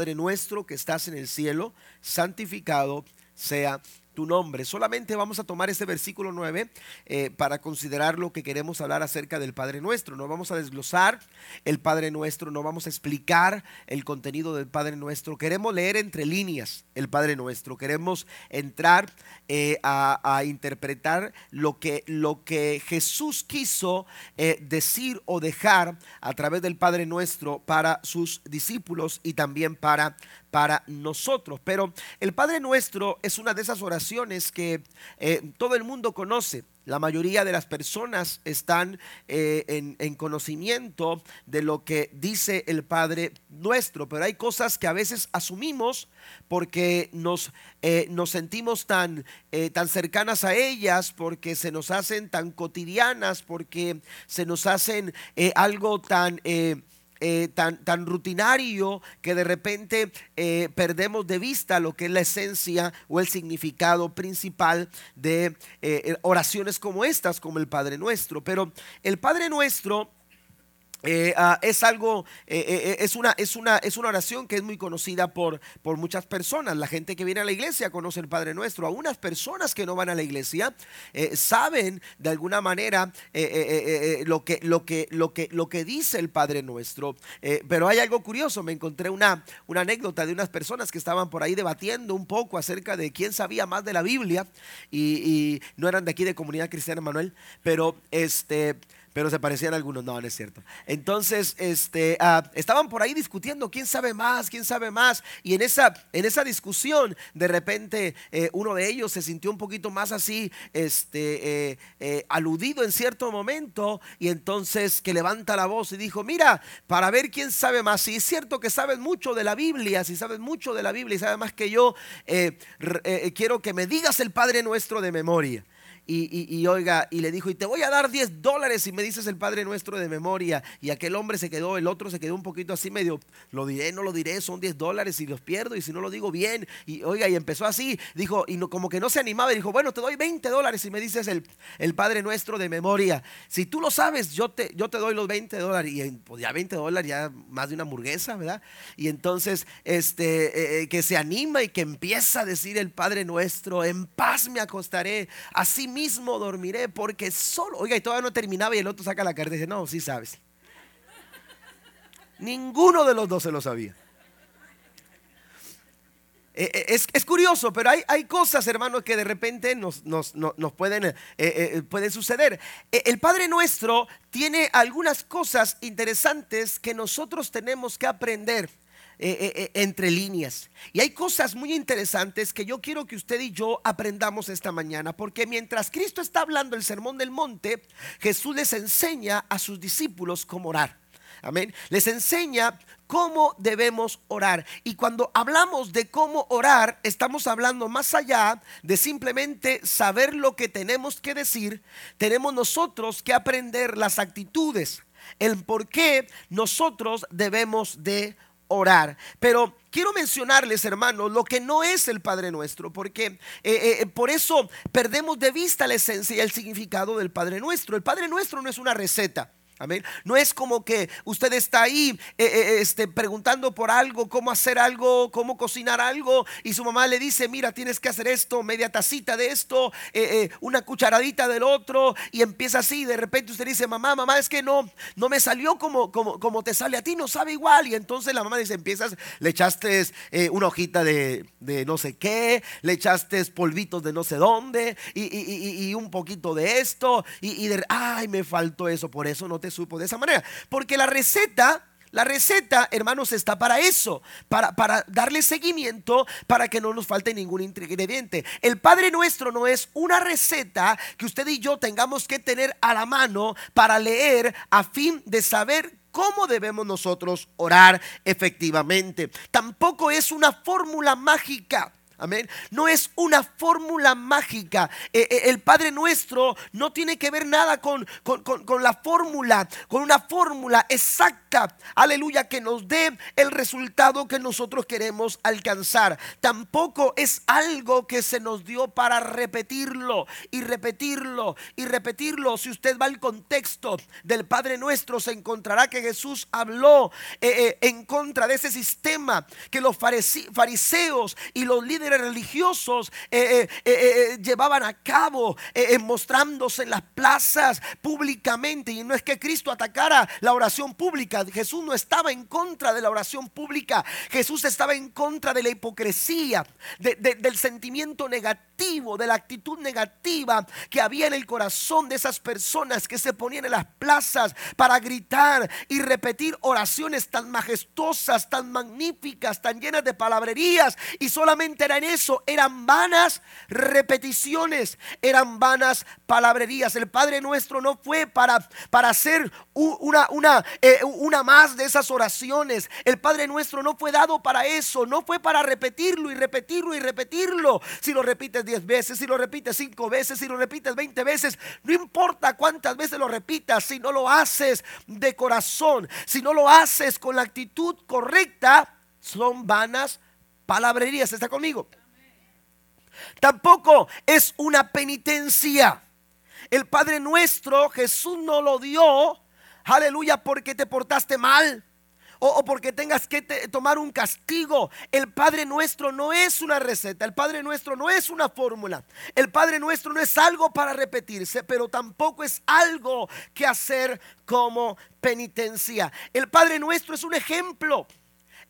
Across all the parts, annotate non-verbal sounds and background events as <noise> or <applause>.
Padre nuestro que estás en el cielo, santificado sea tu nombre. Solamente vamos a tomar este versículo 9 eh, para considerar lo que queremos hablar acerca del Padre Nuestro. No vamos a desglosar el Padre Nuestro, no vamos a explicar el contenido del Padre Nuestro. Queremos leer entre líneas el Padre Nuestro. Queremos entrar eh, a, interpretar lo que, lo que Jesús quiso eh, decir o dejar a través del Padre Nuestro para sus discípulos y también para para nosotros. Pero el Padre Nuestro es una de esas oraciones que eh, todo el mundo conoce. La mayoría de las personas están eh, en, conocimiento de lo que dice el Padre nuestro, pero hay cosas que a veces asumimos porque nos, eh, sentimos tan, tan cercanas a ellas, porque se nos hacen tan cotidianas, porque se nos hacen algo tan... Eh, tan, rutinario que de repente eh, perdemos de vista lo que es la esencia o el significado principal de eh, oraciones como estas, como el Padre Nuestro. Pero el Padre Nuestro eh, ah, es algo, eh, eh, es, una, es, una, es una oración que es muy conocida por, por muchas personas. La gente que viene a la iglesia conoce el Padre Nuestro. Algunas personas que no van a la iglesia saben de alguna manera lo, que, lo, que, lo, que, lo que dice el Padre Nuestro. pero hay algo curioso. Me encontré una, una anécdota de unas personas que estaban por ahí debatiendo un poco acerca de quién sabía más de la Biblia. Y, y no eran de aquí de Comunidad Cristiana Manuel, pero este pero se parecían algunos, no, no es cierto. Entonces, este, ah, estaban por ahí discutiendo quién sabe más, quién sabe más, y en esa, en esa discusión, de repente, eh, uno de ellos se sintió un poquito más así, este, eh, eh, aludido en cierto momento, y entonces que levanta la voz y dijo, mira, para ver quién sabe más, si es cierto que sabes mucho de la Biblia, si sabes mucho de la Biblia y sabes más que yo, quiero que me digas el Padre nuestro de memoria y, oiga, y le dijo, y te voy a dar 10 dólares si me dices el Padre Nuestro de memoria. Y aquel hombre se quedó, el otro se quedó un poquito así medio, lo diré, no lo diré, son 10 dólares y los pierdo y si no lo digo bien. Y oiga, y empezó así, dijo, y no, como que no se animaba y dijo, bueno, te doy 20 dólares si me dices el, el Padre Nuestro de memoria. Si tú lo sabes, yo te, yo te doy los 20 dólares. Y pues ya 20 dólares, ya más de una hamburguesa, ¿verdad? Y entonces, este, eh, eh, que se anima y que empieza a decir el Padre Nuestro, en paz me acostaré, así mismo dormiré porque solo, oiga, y todavía no terminaba y el otro saca la carta y dice, no, sí sabes. Ninguno de los dos se lo sabía. Eh, eh, es, curioso, pero hay, hay, cosas, hermanos, que de repente nos, nos, pueden, eh, pueden suceder. el Padre Nuestro tiene algunas cosas interesantes que nosotros tenemos que aprender. Eh, eh, eh, entre líneas. Y hay cosas muy interesantes que yo quiero que usted y yo aprendamos esta mañana, porque mientras Cristo está hablando el sermón del monte, Jesús les enseña a sus discípulos cómo orar. Amén. Les enseña cómo debemos orar. Y cuando hablamos de cómo orar, estamos hablando más allá de simplemente saber lo que tenemos que decir. Tenemos nosotros que aprender las actitudes, el por qué nosotros debemos de orar. Pero quiero mencionarles, hermanos, lo que no es el Padre Nuestro, porque eh, eh, por eso perdemos de vista la esencia y el significado del Padre Nuestro. El Padre Nuestro no es una receta. Amén. No es como que usted está ahí eh, eh, este, preguntando por algo, cómo hacer algo, cómo cocinar algo, y su mamá le dice, mira, tienes que hacer esto, media tacita de esto, eh, una cucharadita del otro, y empieza así. De repente usted dice, mamá, mamá, es que no, no me salió como, como, como te sale a ti, no sabe igual. Y entonces la mamá dice, empiezas, le echaste una hojita de, no sé qué, le echaste polvitos de no sé dónde, y, un poquito de esto, y, de, ay, me faltó eso, por eso no te supo de esa manera. Porque la receta la receta, hermanos, está para eso, para, para, darle seguimiento, para que no nos falte ningún ingrediente. El Padre Nuestro no es una receta que usted y yo tengamos que tener a la mano para leer a fin de saber cómo debemos nosotros orar efectivamente. Tampoco es una fórmula mágica. Amén. No es una fórmula mágica. Eh, eh, el Padre nuestro no tiene que ver nada con, con, la fórmula, con una fórmula exacta, aleluya, que nos dé el resultado que nosotros queremos alcanzar. Tampoco es algo que se nos dio para repetirlo y repetirlo y repetirlo. Si usted va al contexto del Padre nuestro, se encontrará que Jesús habló eh, en contra de ese sistema que los fariseos y los líderes religiosos eh, eh, eh, llevaban a cabo, mostrándose en las plazas públicamente. Y no es que Cristo atacara la oración pública. Jesús no estaba en contra de la oración pública. Jesús estaba en contra de la hipocresía, del sentimiento negativo, de la actitud negativa que había en el corazón de esas personas que se ponían en las plazas para gritar y repetir oraciones tan majestuosas, tan magníficas, tan llenas de palabrerías y solamente era eso, eran vanas repeticiones, eran vanas palabrerías. El Padre nuestro no fue para, para hacer una, una, eh, una más de esas oraciones. El Padre nuestro no fue dado para eso, no fue para repetirlo y repetirlo y repetirlo. Si lo repites diez veces, si lo repites cinco veces, si lo repites veinte veces, no importa cuántas veces lo repitas, si no lo haces de corazón, si no lo haces con la actitud correcta, son vanas palabrerías. ¿Está conmigo? Tampoco es una penitencia. El Padre nuestro, Jesús no lo dio, aleluya, porque te portaste mal. O, porque tengas que tomar un castigo. El Padre nuestro no es una receta. El Padre nuestro no es una fórmula. El Padre nuestro no es algo para repetirse, pero tampoco es algo que hacer como penitencia. El Padre nuestro es un ejemplo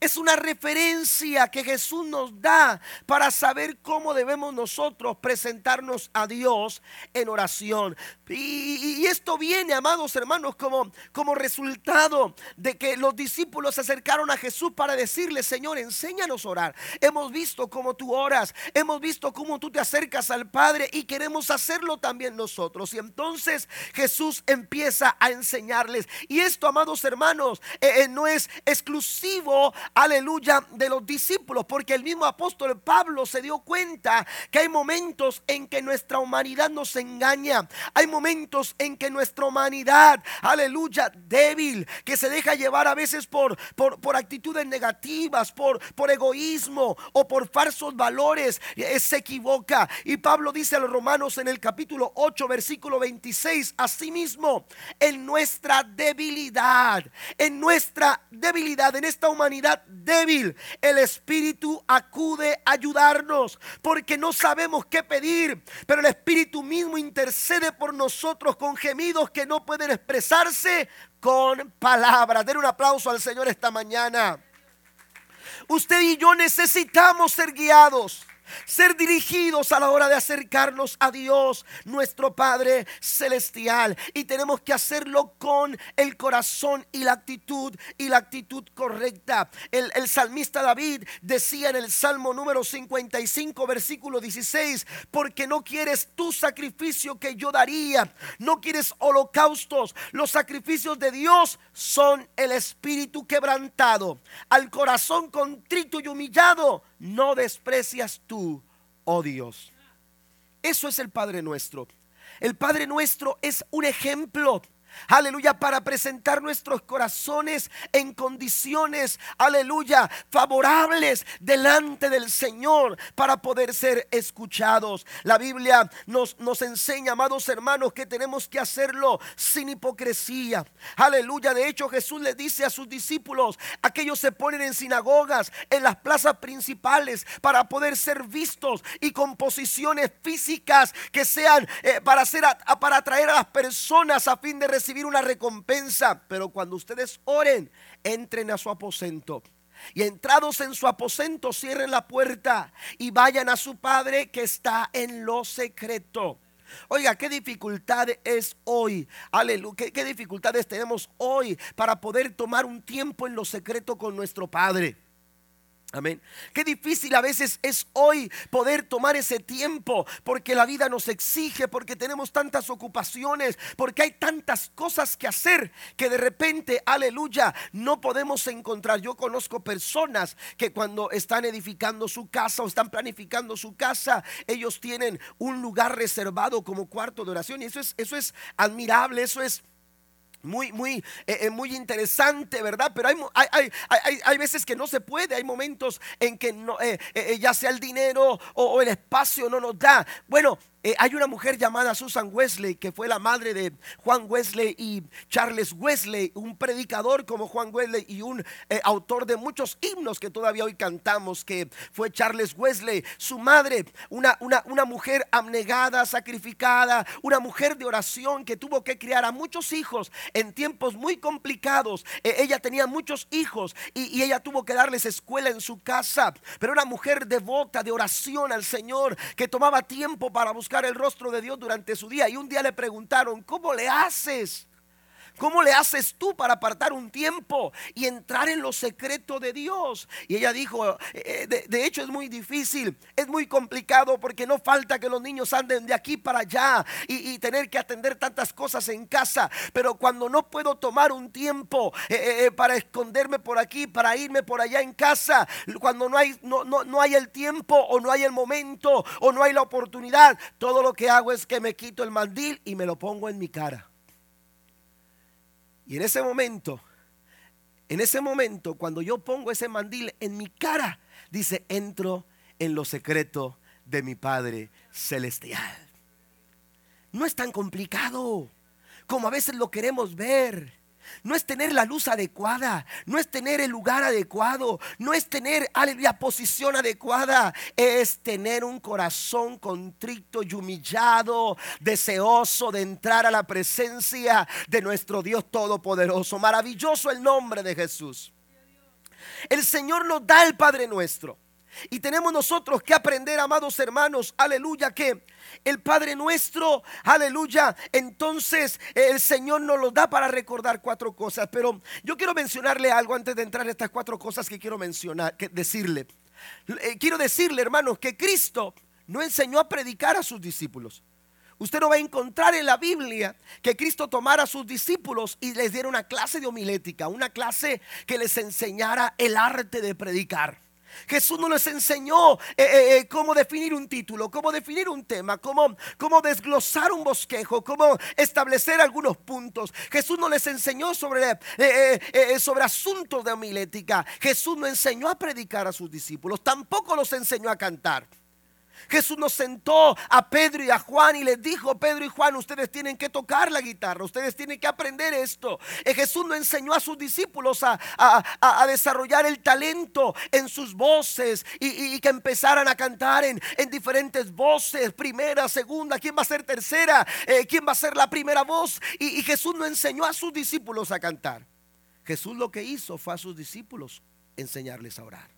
es una referencia que Jesús nos da para saber cómo debemos nosotros presentarnos a Dios en oración. Y, esto viene, amados hermanos, como, como resultado de que los discípulos se acercaron a Jesús para decirle, Señor, enséñanos a orar. Hemos visto cómo tú oras, hemos visto cómo tú te acercas al Padre y queremos hacerlo también nosotros. Y entonces Jesús empieza a enseñarles. Y esto, amados hermanos, eh, eh, no es exclusivo aleluya, de los discípulos, porque el mismo apóstol Pablo se dio cuenta que hay momentos en que nuestra humanidad nos engaña, hay momentos en que nuestra humanidad, aleluya, débil, que se deja llevar a veces por, por, actitudes negativas, por, por egoísmo o por falsos valores, eh, se equivoca. Y Pablo dice a los romanos en el capítulo 8, versículo 26, asimismo, en nuestra debilidad, en nuestra debilidad, en esta humanidad débil, el Espíritu acude a ayudarnos porque no sabemos qué pedir, pero el Espíritu mismo intercede por nosotros con gemidos que no pueden expresarse con palabras. Den un aplauso al Señor esta mañana. Usted y yo necesitamos ser guiados ser dirigidos a la hora de acercarnos a Dios, nuestro Padre Celestial. Y tenemos que hacerlo con el corazón y la actitud y la actitud correcta. El, salmista David decía en el Salmo número 55, versículo 16, porque no quieres tu sacrificio que yo daría, no quieres holocaustos. Los sacrificios de Dios son el espíritu quebrantado, al corazón contrito y humillado no desprecias tú, oh Dios. Eso es el Padre nuestro. El Padre nuestro es un ejemplo Aleluya, para presentar nuestros corazones en condiciones, aleluya, favorables delante del Señor para poder ser escuchados. La Biblia nos, nos enseña, amados hermanos, que tenemos que hacerlo sin hipocresía. Aleluya, de hecho Jesús le dice a sus discípulos, aquellos se ponen en sinagogas, en las plazas principales para poder ser vistos y con posiciones físicas que sean eh, para, hacer para atraer a las personas a fin de recibir una recompensa. Pero cuando ustedes oren, entren a su aposento. Y entrados en su aposento, cierren la puerta y vayan a su Padre que está en lo secreto. Oiga, qué dificultad es hoy. Aleluya. ¿Qué, ¿Qué, dificultades tenemos hoy para poder tomar un tiempo en lo secreto con nuestro Padre. Amén. Qué difícil a veces es hoy poder tomar ese tiempo porque la vida nos exige, porque tenemos tantas ocupaciones, porque hay tantas cosas que hacer que de repente, aleluya, no podemos encontrar. Yo conozco personas que cuando están edificando su casa o están planificando su casa, ellos tienen un lugar reservado como cuarto de oración y eso es eso es admirable, eso es muy, muy, eh, eh, muy interesante, ¿verdad? Pero hay, hay, hay, hay, veces que no se puede, hay momentos en que no, eh, ya sea el dinero o, el espacio no nos da. Bueno, eh, hay una mujer llamada Susan Wesley que fue la madre de Juan Wesley y Charles Wesley, un predicador como Juan Wesley y un eh, autor de muchos himnos que todavía hoy cantamos, que fue Charles Wesley. Su madre, una, una, mujer abnegada, sacrificada, una mujer de oración que tuvo que criar a muchos hijos en tiempos muy complicados. Eh, ella tenía muchos hijos y, y ella tuvo que darles escuela en su casa, pero una mujer devota de oración al Señor que tomaba tiempo para buscar el rostro de Dios durante su día. Y un día le preguntaron, ¿cómo le haces? ¿Cómo le haces tú para apartar un tiempo y entrar en lo secreto de Dios? Y ella dijo, eh, de, hecho es muy difícil, es muy complicado porque no falta que los niños anden de aquí para allá y, tener que atender tantas cosas en casa. Pero cuando no puedo tomar un tiempo eh, eh, para esconderme por aquí, para irme por allá en casa, cuando no hay, no, no, no hay el tiempo o no hay el momento o no hay la oportunidad, todo lo que hago es que me quito el mandil y me lo pongo en mi cara. Y en ese momento, en ese momento, cuando yo pongo ese mandil en mi cara, dice, entro en lo secreto de mi Padre Celestial. No es tan complicado como a veces lo queremos ver no es tener la luz adecuada, no es tener el lugar adecuado, no es tener, la posición adecuada, es tener un corazón contrito y humillado, deseoso de entrar a la presencia de nuestro Dios Todopoderoso. Maravilloso el nombre de Jesús. El Señor nos da el Padre nuestro. Y tenemos nosotros que aprender, amados hermanos, aleluya, que el Padre nuestro, aleluya, entonces el Señor nos lo da para recordar cuatro cosas. Pero yo quiero mencionarle algo antes de entrar en estas cuatro cosas que quiero mencionar, que decirle. Eh, quiero decirle, hermanos, que Cristo no enseñó a predicar a sus discípulos. Usted no va a encontrar en la Biblia que Cristo tomara a sus discípulos y les diera una clase de homilética, una clase que les enseñara el arte de predicar. Jesús no les enseñó eh, eh, eh, cómo definir un título, cómo definir un tema, cómo, cómo desglosar un bosquejo, cómo establecer algunos puntos. Jesús no les enseñó sobre, sobre asuntos de homilética. Jesús no enseñó a predicar a sus discípulos, tampoco los enseñó a cantar. Jesús nos sentó a Pedro y a Juan y les dijo, Pedro y Juan, ustedes tienen que tocar la guitarra, ustedes tienen que aprender esto. Eh, Jesús no enseñó a sus discípulos a, desarrollar el talento en sus voces y, que empezaran a cantar en, diferentes voces, primera, segunda, quién va a ser tercera, eh, quién va a ser la primera voz. Y, y Jesús no enseñó a sus discípulos a cantar. Jesús lo que hizo fue a sus discípulos enseñarles a orar.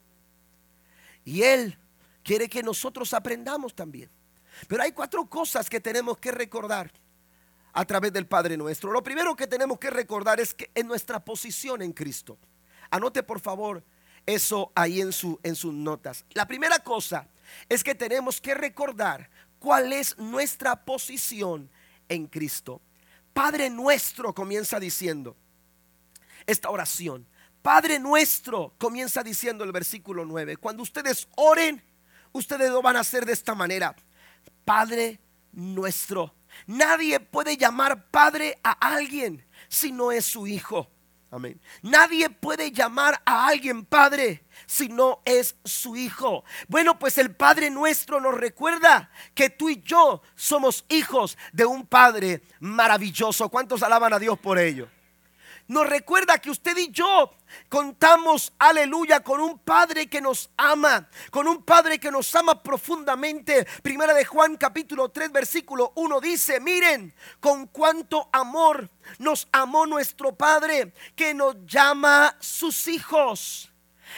Y él quiere que nosotros aprendamos también. Pero hay cuatro cosas que tenemos que recordar a través del Padre nuestro. Lo primero que tenemos que recordar es que en nuestra posición en Cristo. Anote por favor eso ahí en, su, en sus notas. La primera cosa es que tenemos que recordar cuál es nuestra posición en Cristo. Padre nuestro comienza diciendo esta oración. Padre nuestro comienza diciendo el versículo 9. Cuando ustedes oren, ustedes lo van a hacer de esta manera. Padre nuestro. Nadie puede llamar padre a alguien si no es su hijo. Amén. Nadie puede llamar a alguien padre si no es su hijo. Bueno, pues el Padre nuestro nos recuerda que tú y yo somos hijos de un Padre maravilloso. ¿Cuántos alaban a Dios por ello? Nos recuerda que usted y yo contamos, aleluya, con un Padre que nos ama, con un Padre que nos ama profundamente. Primera de Juan capítulo 3 versículo 1 dice, miren con cuánto amor nos amó nuestro Padre que nos llama sus hijos.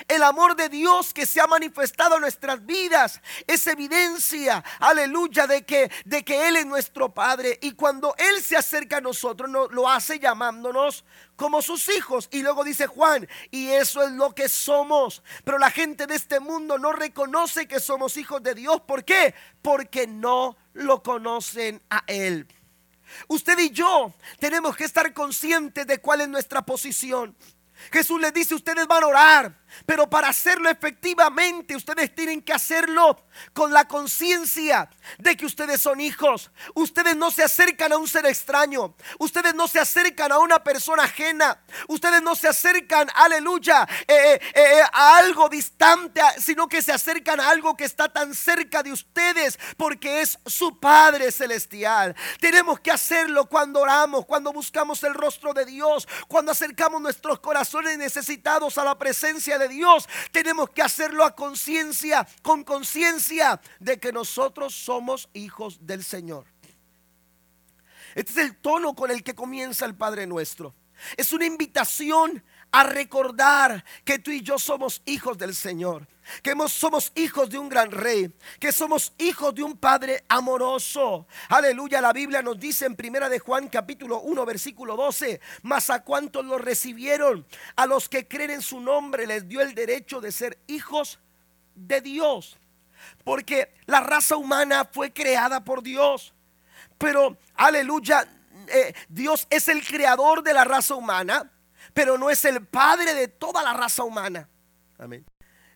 El amor de Dios que se ha manifestado en nuestras vidas es evidencia, aleluya, de que, de que Él es nuestro Padre. Y cuando Él se acerca a nosotros, lo hace llamándonos como sus hijos. Y luego dice Juan, y eso es lo que somos. Pero la gente de este mundo no reconoce que somos hijos de Dios. ¿Por qué? Porque no lo conocen a Él. Usted y yo tenemos que estar conscientes de cuál es nuestra posición. Jesús les dice, ustedes van a orar, pero para hacerlo efectivamente, ustedes tienen que hacerlo con la conciencia de que ustedes son hijos. Ustedes no se acercan a un ser extraño. Ustedes no se acercan a una persona ajena. Ustedes no se acercan, aleluya, eh, eh, eh, a algo distante, sino que se acercan a algo que está tan cerca de ustedes, porque es su Padre Celestial. Tenemos que hacerlo cuando oramos, cuando buscamos el rostro de Dios, cuando acercamos nuestros corazones necesitados a la presencia de Dios, tenemos que hacerlo a conciencia, con conciencia de que nosotros somos hijos del Señor. Este es el tono con el que comienza el Padre nuestro. Es una invitación a recordar que tú y yo somos hijos del Señor que somos hijos de un gran rey, que somos hijos de un padre amoroso. Aleluya, la Biblia nos dice en primera de Juan capítulo 1 versículo 12, mas a cuantos lo recibieron, a los que creen en su nombre les dio el derecho de ser hijos de Dios. Porque la raza humana fue creada por Dios. Pero, aleluya, eh, Dios es el creador de la raza humana, pero no es el padre de toda la raza humana. Amén.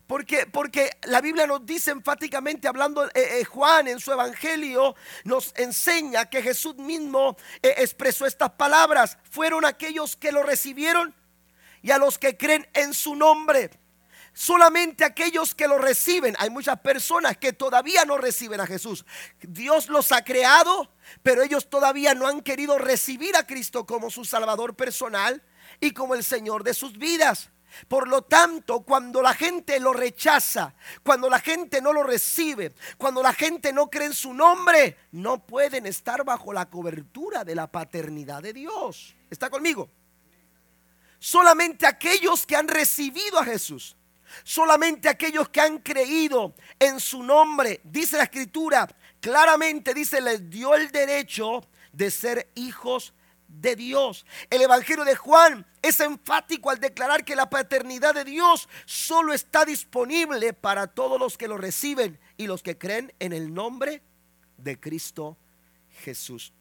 Porque, porque la Biblia nos dice enfáticamente, hablando eh, eh, Juan en su evangelio, nos enseña que Jesús mismo eh, expresó estas palabras. Fueron aquellos que lo recibieron y a los que creen en su nombre. Solamente aquellos que lo reciben. Hay muchas personas que todavía no reciben a Jesús. Dios los ha creado, pero ellos todavía no han querido recibir a Cristo como su Salvador personal y como el Señor de sus vidas. Por lo tanto, cuando la gente lo rechaza, cuando la gente no lo recibe, cuando la gente no cree en su nombre, no pueden estar bajo la cobertura de la paternidad de Dios. ¿Está conmigo? Solamente aquellos que han recibido a Jesús, solamente aquellos que han creído en su nombre, dice la escritura, claramente dice, les dio el derecho de ser hijos de Dios. El Evangelio de Juan es enfático al declarar que la paternidad de Dios solo está disponible para todos los que lo reciben y los que creen en el nombre de Cristo Jesús.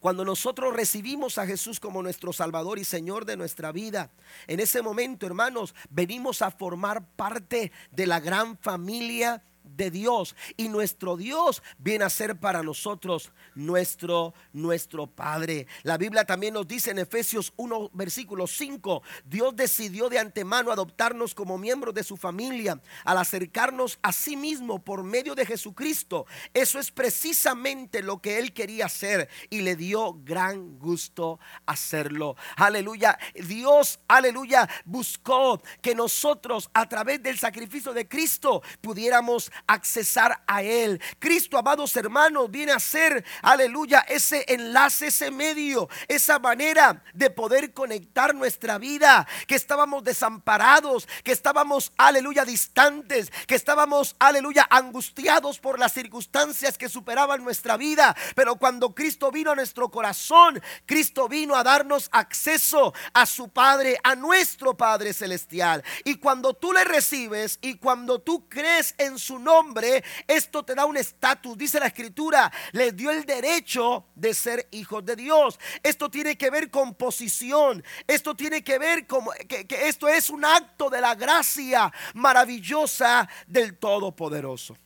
Cuando nosotros recibimos a Jesús como nuestro Salvador y Señor de nuestra vida, en ese momento, hermanos, venimos a formar parte de la gran familia de Dios y nuestro Dios viene a ser para nosotros nuestro nuestro Padre. La Biblia también nos dice en Efesios 1 versículo 5, Dios decidió de antemano adoptarnos como miembros de su familia al acercarnos a sí mismo por medio de Jesucristo. Eso es precisamente lo que él quería hacer y le dio gran gusto hacerlo. Aleluya. Dios, aleluya, buscó que nosotros a través del sacrificio de Cristo pudiéramos accesar a Él. Cristo, amados hermanos, viene a ser, aleluya, ese enlace, ese medio, esa manera de poder conectar nuestra vida, que estábamos desamparados, que estábamos, aleluya, distantes, que estábamos, aleluya, angustiados por las circunstancias que superaban nuestra vida. Pero cuando Cristo vino a nuestro corazón, Cristo vino a darnos acceso a su Padre, a nuestro Padre Celestial. Y cuando tú le recibes y cuando tú crees en su nombre, esto te da un estatus. Dice la escritura, les dio el derecho de ser hijos de Dios. Esto tiene que ver con posición. Esto tiene que ver con que, que esto es un acto de la gracia maravillosa del Todopoderoso.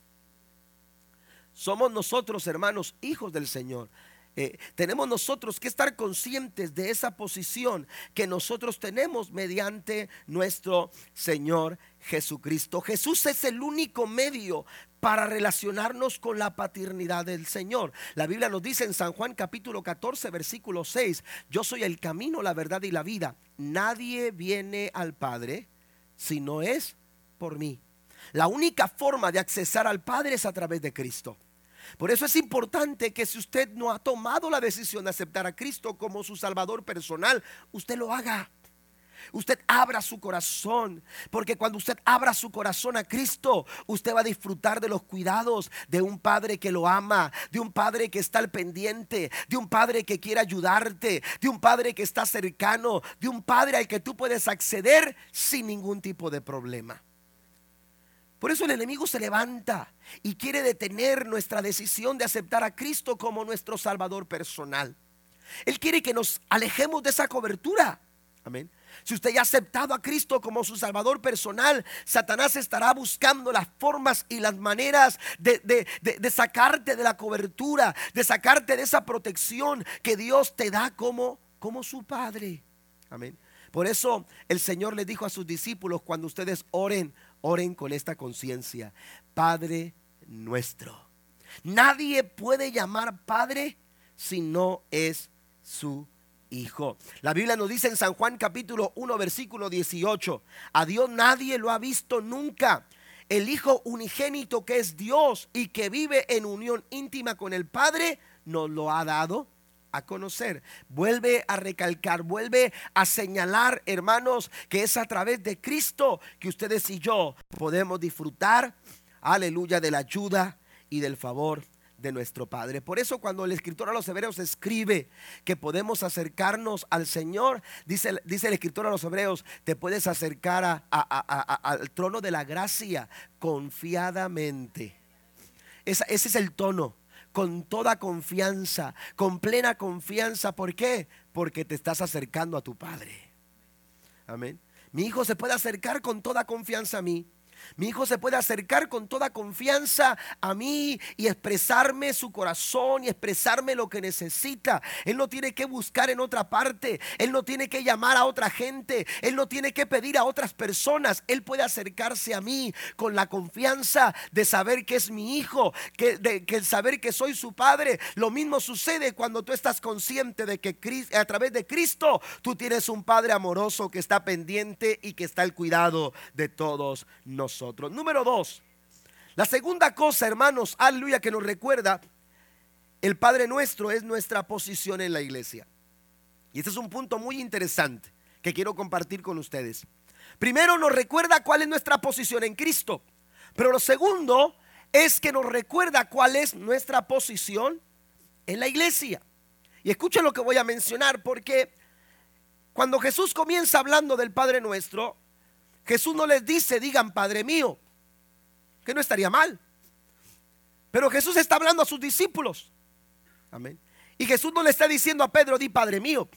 Somos nosotros, hermanos, hijos del Señor. Eh, tenemos nosotros que estar conscientes de esa posición que nosotros tenemos mediante nuestro Señor Jesucristo. Jesús es el único medio para relacionarnos con la paternidad del Señor. La Biblia nos dice en San Juan capítulo 14 versículo 6, yo soy el camino, la verdad y la vida. Nadie viene al Padre si no es por mí. La única forma de accesar al Padre es a través de Cristo. Por eso es importante que si usted no ha tomado la decisión de aceptar a Cristo como su Salvador personal, usted lo haga. usted abra su corazón, porque cuando usted abra su corazón a Cristo, usted va a disfrutar de los cuidados de un padre que lo ama, de un padre que está al pendiente, de un padre que quiere ayudarte, de un padre que está cercano, de un padre al que tú puedes acceder sin ningún tipo de problema. Por eso el enemigo se levanta y quiere detener nuestra decisión de aceptar a Cristo como nuestro Salvador personal. Él quiere que nos alejemos de esa cobertura. Amén. Si usted ya ha aceptado a Cristo como su Salvador personal, Satanás estará buscando las formas y las maneras de, sacarte de la cobertura, de sacarte de esa protección que Dios te da como, como su Padre. Amén. Por eso el Señor le dijo a sus discípulos, cuando ustedes oren, oren con esta conciencia. Padre nuestro. Nadie puede llamar Padre si no es su Hijo. La Biblia nos dice en San Juan capítulo 1 versículo 18, a Dios nadie lo ha visto nunca. El Hijo unigénito que es Dios y que vive en unión íntima con el Padre, nos lo ha dado a conocer. Vuelve a recalcar, vuelve a señalar, hermanos, que es a través de Cristo que ustedes y yo podemos disfrutar, aleluya, de la ayuda y del favor de nuestro Padre. Por eso cuando el escritor a los hebreos escribe que podemos acercarnos al Señor, dice, dice el escritor a los hebreos, te puedes acercar al trono de la gracia confiadamente. ese es el tono con toda confianza, con plena confianza. ¿Por qué? Porque te estás acercando a tu Padre. Amén. Mi hijo se puede acercar con toda confianza a mí mi hijo se puede acercar con toda confianza a mí y expresarme su corazón y expresarme lo que necesita. Él no tiene que buscar en otra parte. Él no tiene que llamar a otra gente. Él no tiene que pedir a otras personas. Él puede acercarse a mí con la confianza de saber que es mi hijo, que, de, que saber que soy su padre. Lo mismo sucede cuando tú estás consciente de que a través de Cristo tú tienes un padre amoroso que está pendiente y que está al cuidado de todos nosotros. Número dos, la segunda cosa, hermanos, aleluya, que nos recuerda el Padre nuestro es nuestra posición en la iglesia. Y este es un punto muy interesante que quiero compartir con ustedes. Primero nos recuerda cuál es nuestra posición en Cristo. Pero lo segundo es que nos recuerda cuál es nuestra posición en la iglesia. Y escuchen lo que voy a mencionar porque cuando Jesús comienza hablando del Padre nuestro, Jesús no les dice, digan Padre mío, que no estaría mal. Pero Jesús está hablando a sus discípulos. Amén. Y Jesús no le está diciendo a Pedro, di Padre mío.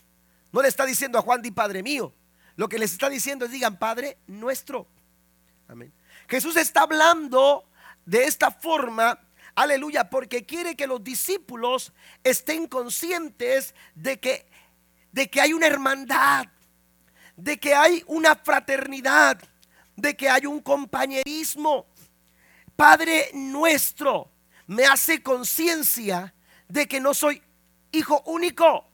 No le está diciendo a Juan, di Padre mío. Lo que les está diciendo es, digan Padre nuestro. Amén. Jesús está hablando de esta forma, aleluya, porque quiere que los discípulos estén conscientes de que, de que hay una hermandad, de que hay una fraternidad, de que hay un compañerismo. Padre nuestro me hace conciencia de que no soy hijo único.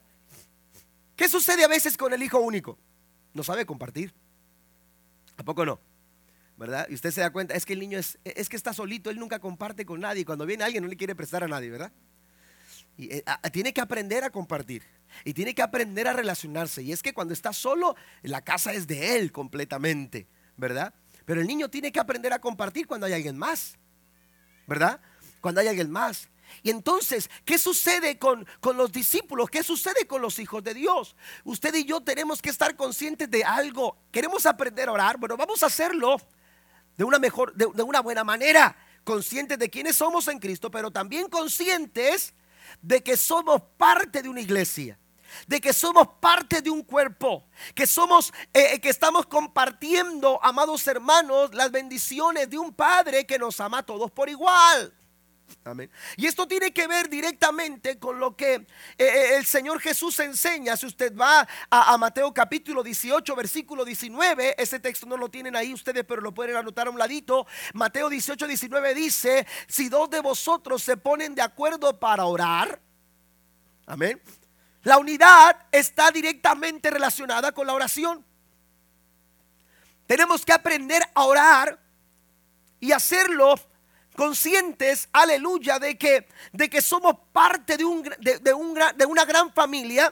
¿Qué sucede a veces con el hijo único? No sabe compartir. ¿A poco no? ¿Verdad? Y usted se da cuenta, es que el niño es, es que está solito, él nunca comparte con nadie. Cuando viene alguien no le quiere prestar a nadie, ¿verdad? Y, eh, tiene que aprender a compartir y tiene que aprender a relacionarse. Y es que cuando está solo, la casa es de él completamente, ¿verdad? Pero el niño tiene que aprender a compartir cuando hay alguien más, ¿verdad? Cuando hay alguien más. Y entonces, ¿qué sucede con, con, los discípulos? ¿Qué sucede con los hijos de Dios? Usted y yo tenemos que estar conscientes de algo. Queremos aprender a orar. Bueno, vamos a hacerlo de una mejor, de, de una buena manera. Conscientes de quiénes somos en Cristo, pero también conscientes de que somos parte de una iglesia de que somos parte de un cuerpo, que somos, eh, eh, que estamos compartiendo, amados hermanos, las bendiciones de un Padre que nos ama a todos por igual. Y esto tiene que ver directamente con lo que eh, eh, el Señor Jesús enseña. Si usted va a, Mateo capítulo 18, versículo 19, ese texto no lo tienen ahí ustedes, pero lo pueden anotar a un ladito. Mateo 18, 19 dice, si dos de vosotros se ponen de acuerdo para orar, amén. La unidad está directamente relacionada con la oración. Tenemos que aprender a orar y hacerlo conscientes, aleluya, de que, de que somos parte de, un, de, un, de una gran familia,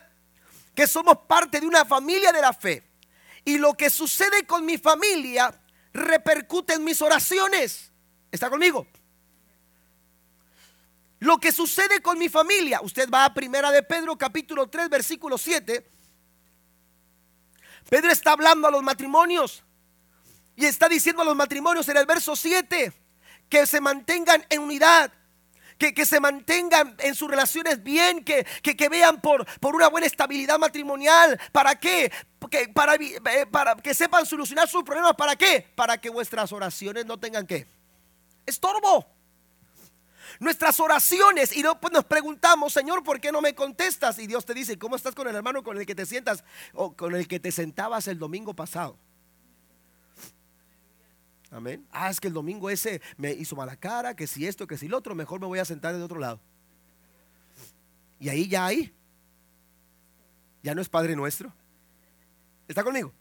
que somos parte de una familia de la fe. Y lo que sucede con mi familia repercute en mis oraciones. ¿Está conmigo? Lo que sucede con mi familia, usted va a Primera de Pedro capítulo 3 versículo 7. Pedro está hablando a los matrimonios y está diciendo a los matrimonios en el verso 7 que se mantengan en unidad, que, se mantengan en sus relaciones bien, que, que, vean por, por, una buena estabilidad matrimonial. ¿Para qué? para, eh, para que sepan solucionar sus problemas. ¿Para qué? Para que vuestras oraciones no tengan que estorbo. Nuestras oraciones y pues nos preguntamos, Señor, ¿por qué no me contestas? Y Dios te dice, ¿cómo estás con el hermano con el que te sientas o con el que te sentabas el domingo pasado? Amén. Ah, es que el domingo ese me hizo mala cara, que si esto, que si lo otro, mejor me voy a sentar de otro lado. Y ahí ya hay. Ya no es Padre nuestro. ¿Está conmigo?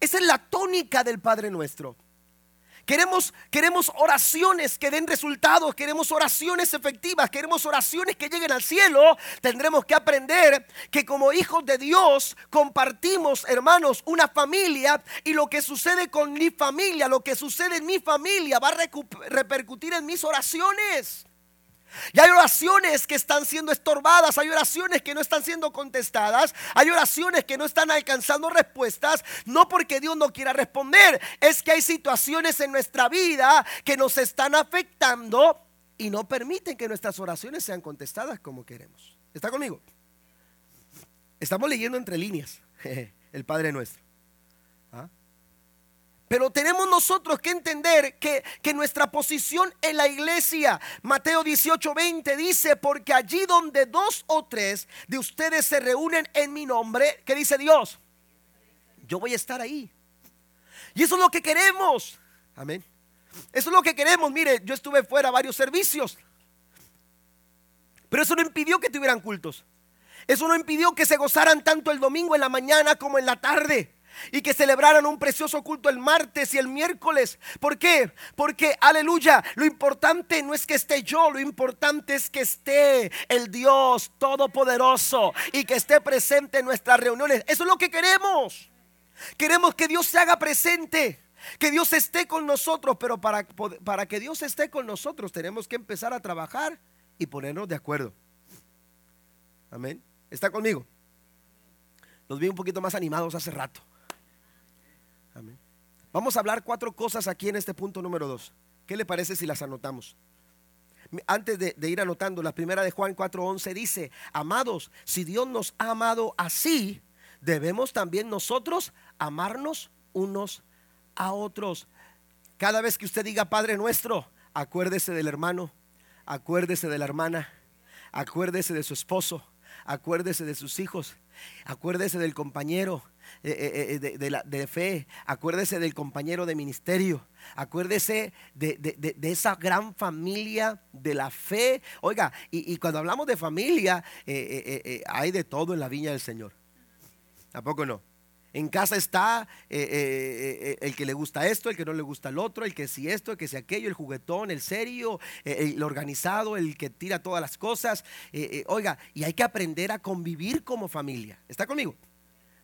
Esa es la tónica del Padre nuestro. Queremos, queremos oraciones que den resultados, queremos oraciones efectivas, queremos oraciones que lleguen al cielo. Tendremos que aprender que como hijos de Dios compartimos, hermanos, una familia y lo que sucede con mi familia, lo que sucede en mi familia va a repercutir en mis oraciones. Y hay oraciones que están siendo estorbadas, hay oraciones que no están siendo contestadas, hay oraciones que no están alcanzando respuestas, no porque Dios no quiera responder, es que hay situaciones en nuestra vida que nos están afectando y no permiten que nuestras oraciones sean contestadas como queremos. ¿Está conmigo? Estamos leyendo entre líneas <laughs> el Padre nuestro. Pero tenemos nosotros que entender que, nuestra posición en la iglesia, Mateo 18, 20 dice, porque allí donde dos o tres de ustedes se reúnen en mi nombre, ¿qué dice Dios? Yo voy a estar ahí. Y eso es lo que queremos. Amén. Eso es lo que queremos. Mire, yo estuve fuera varios servicios. Pero eso no impidió que tuvieran cultos. Eso no impidió que se gozaran tanto el domingo en la mañana como en la tarde y que celebraran un precioso culto el martes y el miércoles. ¿Por qué? Porque, aleluya, lo importante no es que esté yo, lo importante es que esté el Dios Todopoderoso y que esté presente en nuestras reuniones. Eso es lo que queremos. Queremos que Dios se haga presente. Que Dios esté con nosotros, pero para, para que Dios esté con nosotros tenemos que empezar a trabajar y ponernos de acuerdo. Amén. ¿Está conmigo? Nos vi un poquito más animados hace rato. Vamos a hablar cuatro cosas aquí en este punto número dos. ¿Qué le parece si las anotamos? Antes de, ir anotando, la primera de Juan 4:11 dice, amados, si Dios nos ha amado así, debemos también nosotros amarnos unos a otros. Cada vez que usted diga Padre nuestro, acuérdese del hermano, acuérdese de la hermana, acuérdese de su esposo, acuérdese de sus hijos, acuérdese del compañero, eh, eh, eh, de, de, la, de, fe, acuérdese del compañero de ministerio, acuérdese de, esa gran familia de la fe. Oiga, y, cuando hablamos de familia, hay de todo en la viña del Señor. ¿Tampoco no? En casa está el que le gusta esto, el que no le gusta el otro, el que si esto, el que si aquello, el juguetón, el serio, el organizado, el que tira todas las cosas. oiga, y hay que aprender a convivir como familia. ¿Está conmigo?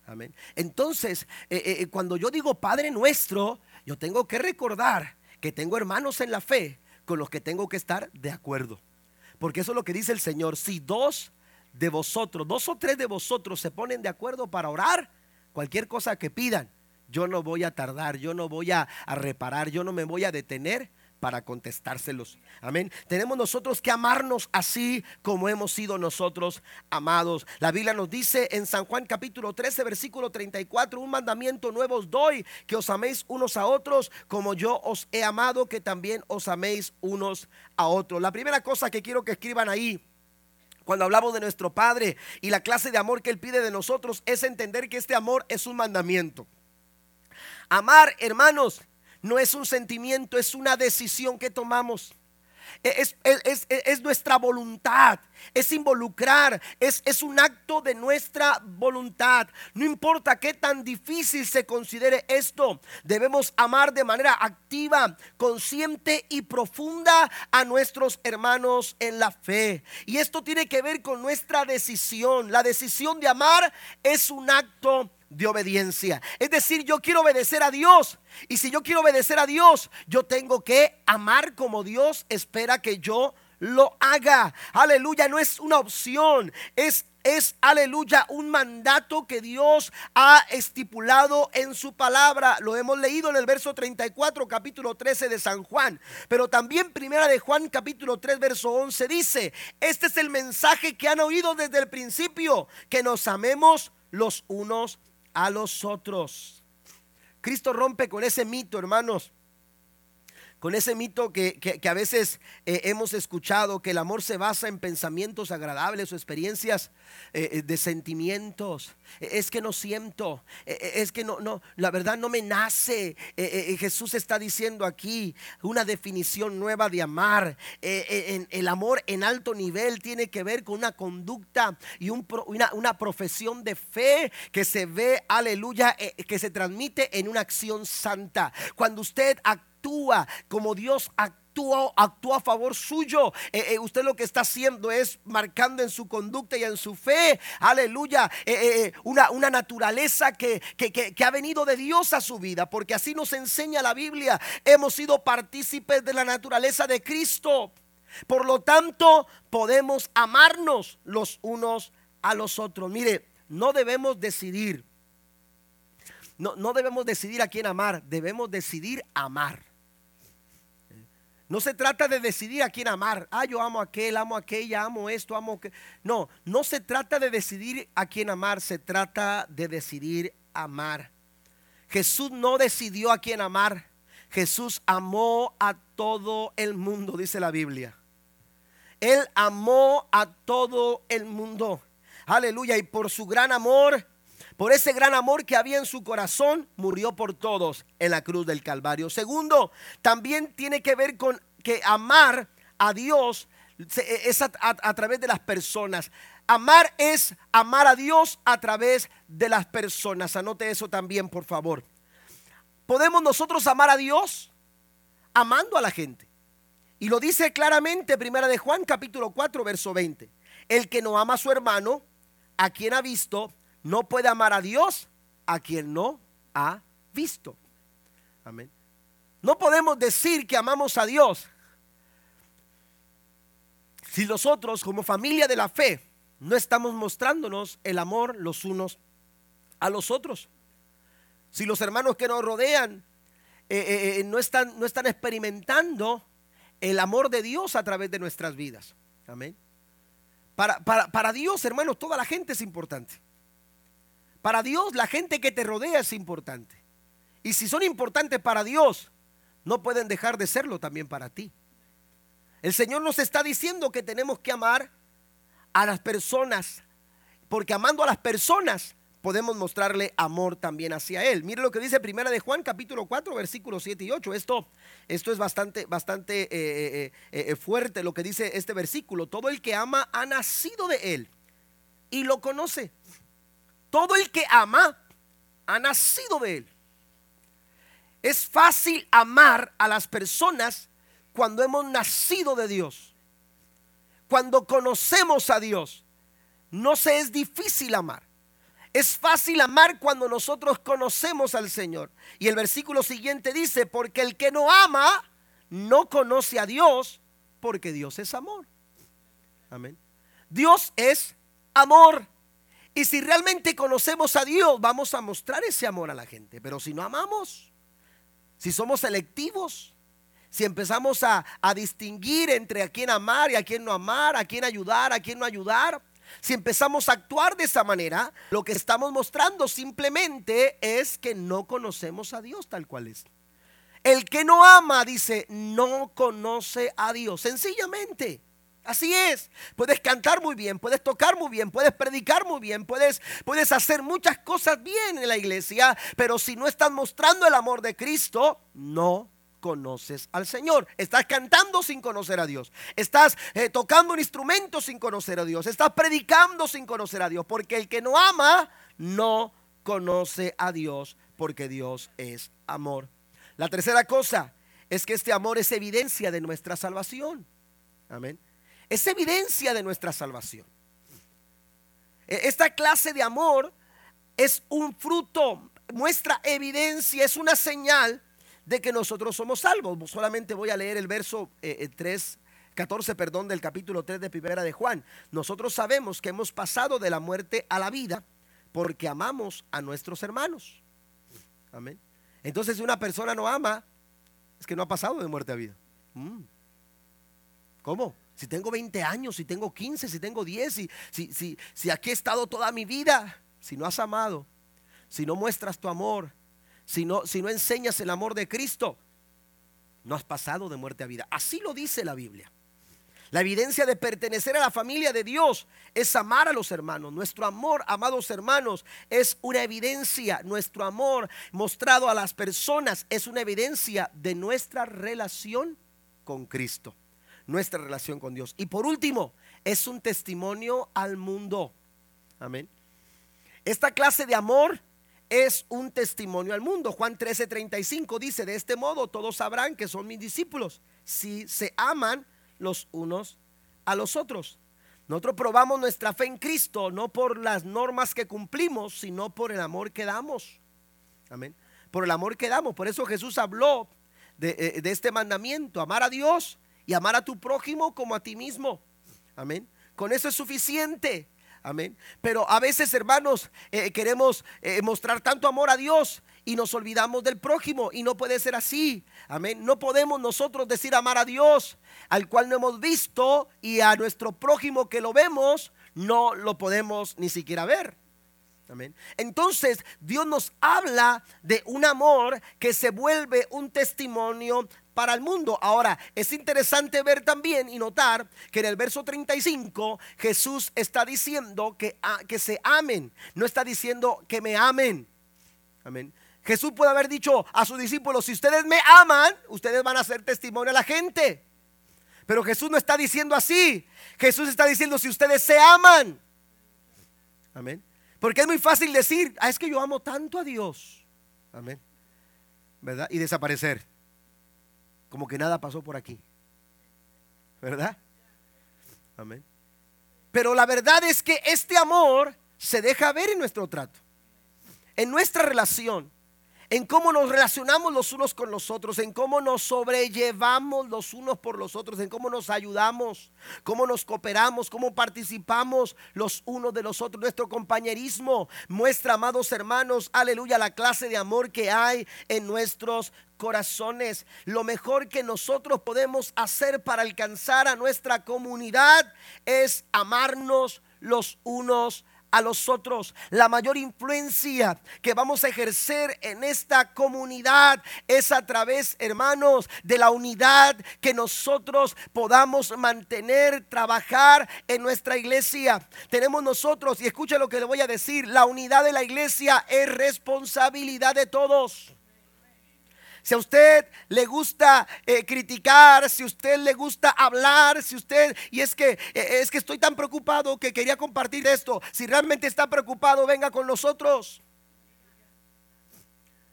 Amén. Entonces, eh, eh, eh, cuando yo digo Padre nuestro, yo tengo que recordar que tengo hermanos en la fe con los que tengo que estar de acuerdo. Porque eso es lo que dice el Señor. Si dos de vosotros, dos o tres de vosotros se ponen de acuerdo para orar, cualquier cosa que pidan, yo no voy a tardar, yo no voy a, a reparar, yo no me voy a detener para contestárselos. Amén. Tenemos nosotros que amarnos así como hemos sido nosotros amados. La Biblia nos dice en San Juan capítulo 13, versículo 34, un mandamiento nuevo os doy, que os améis unos a otros como yo os he amado, que también os améis unos a otros. La primera cosa que quiero que escriban ahí cuando hablamos de nuestro Padre y la clase de amor que Él pide de nosotros es entender que este amor es un mandamiento. Amar, hermanos, no es un sentimiento, es una decisión que tomamos. Es, nuestra voluntad, es involucrar, es, es, un acto de nuestra voluntad. No importa qué tan difícil se considere esto, debemos amar de manera activa, consciente y profunda a nuestros hermanos en la fe. Y esto tiene que ver con nuestra decisión. La decisión de amar es un acto de obediencia. Es decir, yo quiero obedecer a Dios. Y si yo quiero obedecer a Dios, yo tengo que amar como Dios espera que yo lo haga. Aleluya, no es una opción, es es, aleluya, un mandato que Dios ha estipulado en su palabra. Lo hemos leído en el verso 34, capítulo 13 de San Juan. Pero también primera de Juan, capítulo 3, verso 11 dice, este es el mensaje que han oído desde el principio, que nos amemos los unos a los otros. Cristo rompe con ese mito, hermanos con ese mito que, a veces eh, hemos escuchado, que el amor se basa en pensamientos agradables o experiencias eh, eh, de sentimientos. Es que no siento, es que no, no, la verdad no me nace. Jesús está diciendo aquí una definición nueva de amar. el amor en alto nivel tiene que ver con una conducta y una, una profesión de fe que se ve, aleluya, que se transmite en una acción santa. Cuando usted actúa como Dios actúa, actúa a favor suyo. Eh, eh, usted lo que está haciendo es marcando en su conducta y en su fe, aleluya, eh, una, naturaleza que, que ha venido de Dios a su vida, porque así nos enseña la Biblia. Hemos sido partícipes de la naturaleza de Cristo. Por lo tanto, podemos amarnos los unos a los otros. Mire, no debemos decidir. No, no, debemos decidir a quién amar, debemos decidir amar. No se trata de decidir a quién amar. Ah, yo amo a aquel, amo a aquella, amo esto, amo que. No, no se trata de decidir a quién amar, se trata de decidir amar. Jesús no decidió a quién amar. Jesús amó a todo el mundo, dice la Biblia. Él amó a todo el mundo. Aleluya. Y por su gran amor, por ese gran amor que había en su corazón, murió por todos en la cruz del Calvario. Segundo, también tiene que ver con que amar a Dios es a, través de las personas. Amar es amar a Dios a través de las personas. Anote eso también, por favor. ¿Podemos nosotros amar a Dios? Amando a la gente. Y lo dice claramente Primera de Juan capítulo 4 verso 20. El que no ama a su hermano, a quien ha visto, no puede amar a Dios a quien no ha visto. Amén. No podemos decir que amamos a Dios si nosotros como familia de la fe no estamos mostrándonos el amor los unos a los otros. Si los hermanos que nos rodean eh, eh, eh, no, están, no están experimentando el amor de Dios a través de nuestras vidas. Amén. Para, para, para Dios, hermanos, toda la gente es importante. Para Dios la gente que te rodea es importante. Y si son importantes para Dios, no pueden dejar de serlo también para ti. El Señor nos está diciendo que tenemos que amar a las personas, porque amando a las personas podemos mostrarle amor también hacia Él. Mire lo que dice Primera de Juan, capítulo 4, versículos 7 y 8. Esto, esto es bastante, bastante eh, eh, eh, fuerte lo que dice este versículo. Todo el que ama ha nacido de Él y lo conoce. Todo el que ama ha nacido de él. Es fácil amar a las personas cuando hemos nacido de Dios. Cuando conocemos a Dios. No se es difícil amar. Es fácil amar cuando nosotros conocemos al Señor. Y el versículo siguiente dice, porque el que no ama no conoce a Dios, porque Dios es amor. Amén. Dios es amor. Y si realmente conocemos a Dios, vamos a mostrar ese amor a la gente. Pero si no amamos, si somos selectivos, si empezamos a, distinguir entre a quién amar y a quién no amar, a quién ayudar, a quién no ayudar, si empezamos a actuar de esa manera, lo que estamos mostrando simplemente es que no conocemos a Dios tal cual es. El que no ama, dice, no conoce a Dios. Sencillamente. Así es. Puedes cantar muy bien, puedes tocar muy bien, puedes predicar muy bien, puedes, puedes hacer muchas cosas bien en la iglesia, pero si no estás mostrando el amor de Cristo, no conoces al Señor. Estás cantando sin conocer a Dios. Estás eh, tocando un instrumento sin conocer a Dios. Estás predicando sin conocer a Dios. Porque el que no ama, no conoce a Dios, porque Dios es amor. La tercera cosa es que este amor es evidencia de nuestra salvación. Amén es evidencia de nuestra salvación. E, esta clase de amor es un fruto, muestra evidencia, es una señal de que nosotros somos salvos. Solamente voy a leer el verso 3, eh, 14, eh, perdón, del capítulo 3 de Primera de Juan. Nosotros sabemos que hemos pasado de la muerte a la vida porque amamos a nuestros hermanos. Amén. Entonces, si una persona no ama, es que no ha pasado de muerte a vida. Mm. ¿Cómo? Si tengo 20 años, si tengo 15, si tengo 10, si, si, si, si aquí he estado toda mi vida, si no has amado, si no muestras tu amor, si no, si no enseñas el amor de Cristo, no has pasado de muerte a vida. Así lo dice la Biblia. La evidencia de pertenecer a la familia de Dios es amar a los hermanos. Nuestro amor, amados hermanos, es una evidencia. Nuestro amor mostrado a las personas es una evidencia de nuestra relación con Cristo, nuestra relación con Dios. Y por último, es un testimonio al mundo. Amén. Esta clase de amor es un testimonio al mundo. Juan 13:35 dice, de este modo todos sabrán que son mis discípulos, si se aman los unos a los otros. Nosotros probamos nuestra fe en Cristo no por las normas que cumplimos, sino por el amor que damos. Amén. Por el amor que damos. Por eso Jesús habló de, eh, de este mandamiento, amar a Dios y amar a tu prójimo como a ti mismo. Amén. Con eso es suficiente. Amén. Pero a veces, hermanos, eh, queremos eh, mostrar tanto amor a Dios y nos olvidamos del prójimo y no puede ser así. Amén. No podemos nosotros decir amar a Dios al cual no hemos visto y a nuestro prójimo que lo vemos no lo podemos ni siquiera ver. Amén. Entonces Dios nos habla de un amor que se vuelve un testimonio para el mundo. Ahora, es interesante ver también y notar que en el verso 35 Jesús está diciendo que, que se amen, no está diciendo que me amen. Amén. Jesús puede haber dicho a sus discípulos, si ustedes me aman, ustedes van a hacer testimonio a la gente. Pero Jesús no está diciendo así. Jesús está diciendo, si ustedes se aman. Amén. Porque es muy fácil decir, ah, es que yo amo tanto a Dios. Amén. ¿Verdad? Y desaparecer como que nada pasó por aquí. ¿Verdad? Amén. Pero la verdad es que este amor se deja ver en nuestro trato, en nuestra relación en cómo nos relacionamos los unos con los otros, en cómo nos sobrellevamos los unos por los otros, en cómo nos ayudamos, cómo nos cooperamos, cómo participamos los unos de los otros. Nuestro compañerismo muestra, amados hermanos, aleluya, la clase de amor que hay en nuestros corazones. Lo mejor que nosotros podemos hacer para alcanzar a nuestra comunidad es amarnos los unos a los otros. La mayor influencia que vamos a ejercer en esta comunidad es a través, hermanos, de la unidad que nosotros podamos mantener, trabajar en nuestra iglesia. Tenemos nosotros, y escucha lo que le voy a decir, la unidad de la iglesia es responsabilidad de todos. Si a usted le gusta eh, criticar, si a usted le gusta hablar, si usted, y es que, eh, es que estoy tan preocupado que quería compartir esto. Si realmente está preocupado, venga con nosotros.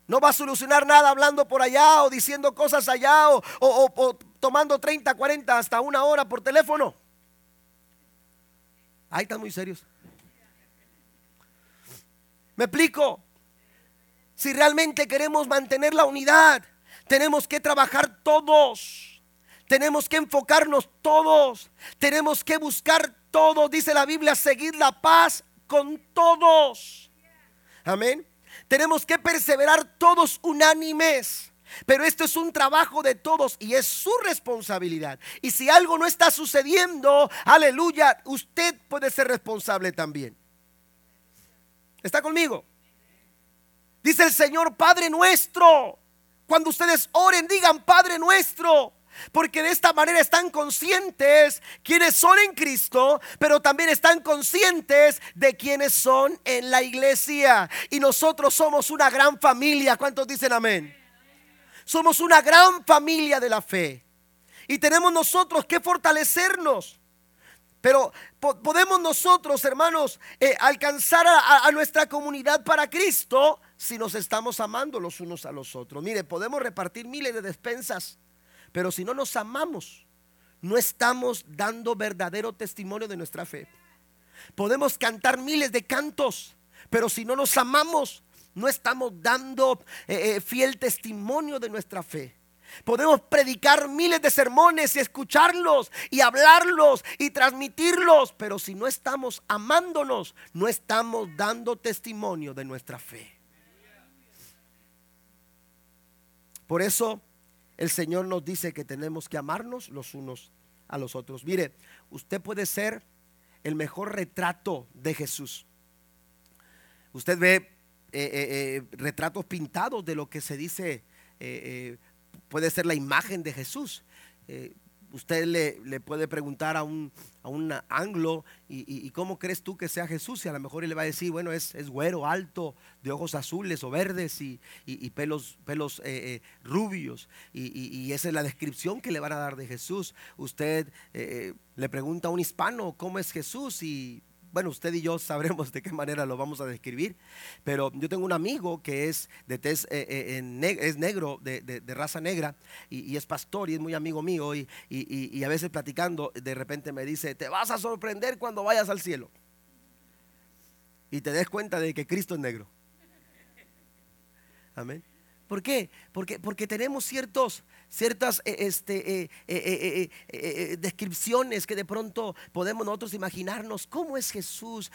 No va a solucionar nada hablando por allá o diciendo cosas allá o, o tomando 30, 40, hasta una hora por teléfono. Ahí están muy serios. Me explico. Si realmente queremos mantener la unidad, tenemos que trabajar todos. Tenemos que enfocarnos todos. Tenemos que buscar todos. Dice la Biblia, seguir la paz con todos. Amén. Tenemos que perseverar todos unánimes. Pero esto es un trabajo de todos y es su responsabilidad. Y si algo no está sucediendo, aleluya, usted puede ser responsable también. ¿Está conmigo? Dice el Señor, Padre nuestro. Cuando ustedes oren, digan Padre nuestro. Porque de esta manera están conscientes quienes son en Cristo, pero también están conscientes de quienes son en la iglesia. Y nosotros somos una gran familia. ¿Cuántos dicen amén? Somos una gran familia de la fe. Y tenemos nosotros que fortalecernos. Pero podemos nosotros, hermanos, eh, alcanzar a nuestra comunidad para Cristo si nos estamos amando los unos a los otros. Mire, podemos repartir miles de despensas, pero si no nos amamos, no estamos dando verdadero testimonio de nuestra fe. Podemos cantar miles de cantos, Pero si no nos amamos, no estamos dando eh, eh, fiel testimonio de nuestra fe. Podemos predicar miles de sermones y escucharlos y hablarlos y transmitirlos, pero si no estamos amándonos, no estamos dando testimonio de nuestra fe. Por eso el Señor nos dice que tenemos que amarnos los unos a los otros. Mire, usted puede ser el mejor retrato de Jesús. Usted ve eh, eh, retratos pintados de lo que se dice puede ser la imagen de Jesús. Eh, usted le, puede preguntar a un, a un anglo, y, cómo crees tú que sea Jesús? Y a lo mejor él le va a decir, bueno, es, es güero, alto, de ojos azules o verdes y, pelos, pelos eh, eh, rubios. Y, esa es la descripción que le van a dar de Jesús. Usted le pregunta a un hispano, ¿cómo es Jesús? Y bueno, usted y yo sabremos de qué manera lo vamos a describir, pero yo tengo un amigo que es de eh, eh, es negro, de, raza negra, y, es pastor y es muy amigo mío, y, y, a veces platicando, de repente me dice, te vas a sorprender cuando vayas al cielo. Y te des cuenta de que Cristo es negro. Amén. ¿Por qué? Porque, porque tenemos ciertos, ciertas eh, este, eh, eh, descripciones que de pronto podemos nosotros imaginarnos cómo es Jesús,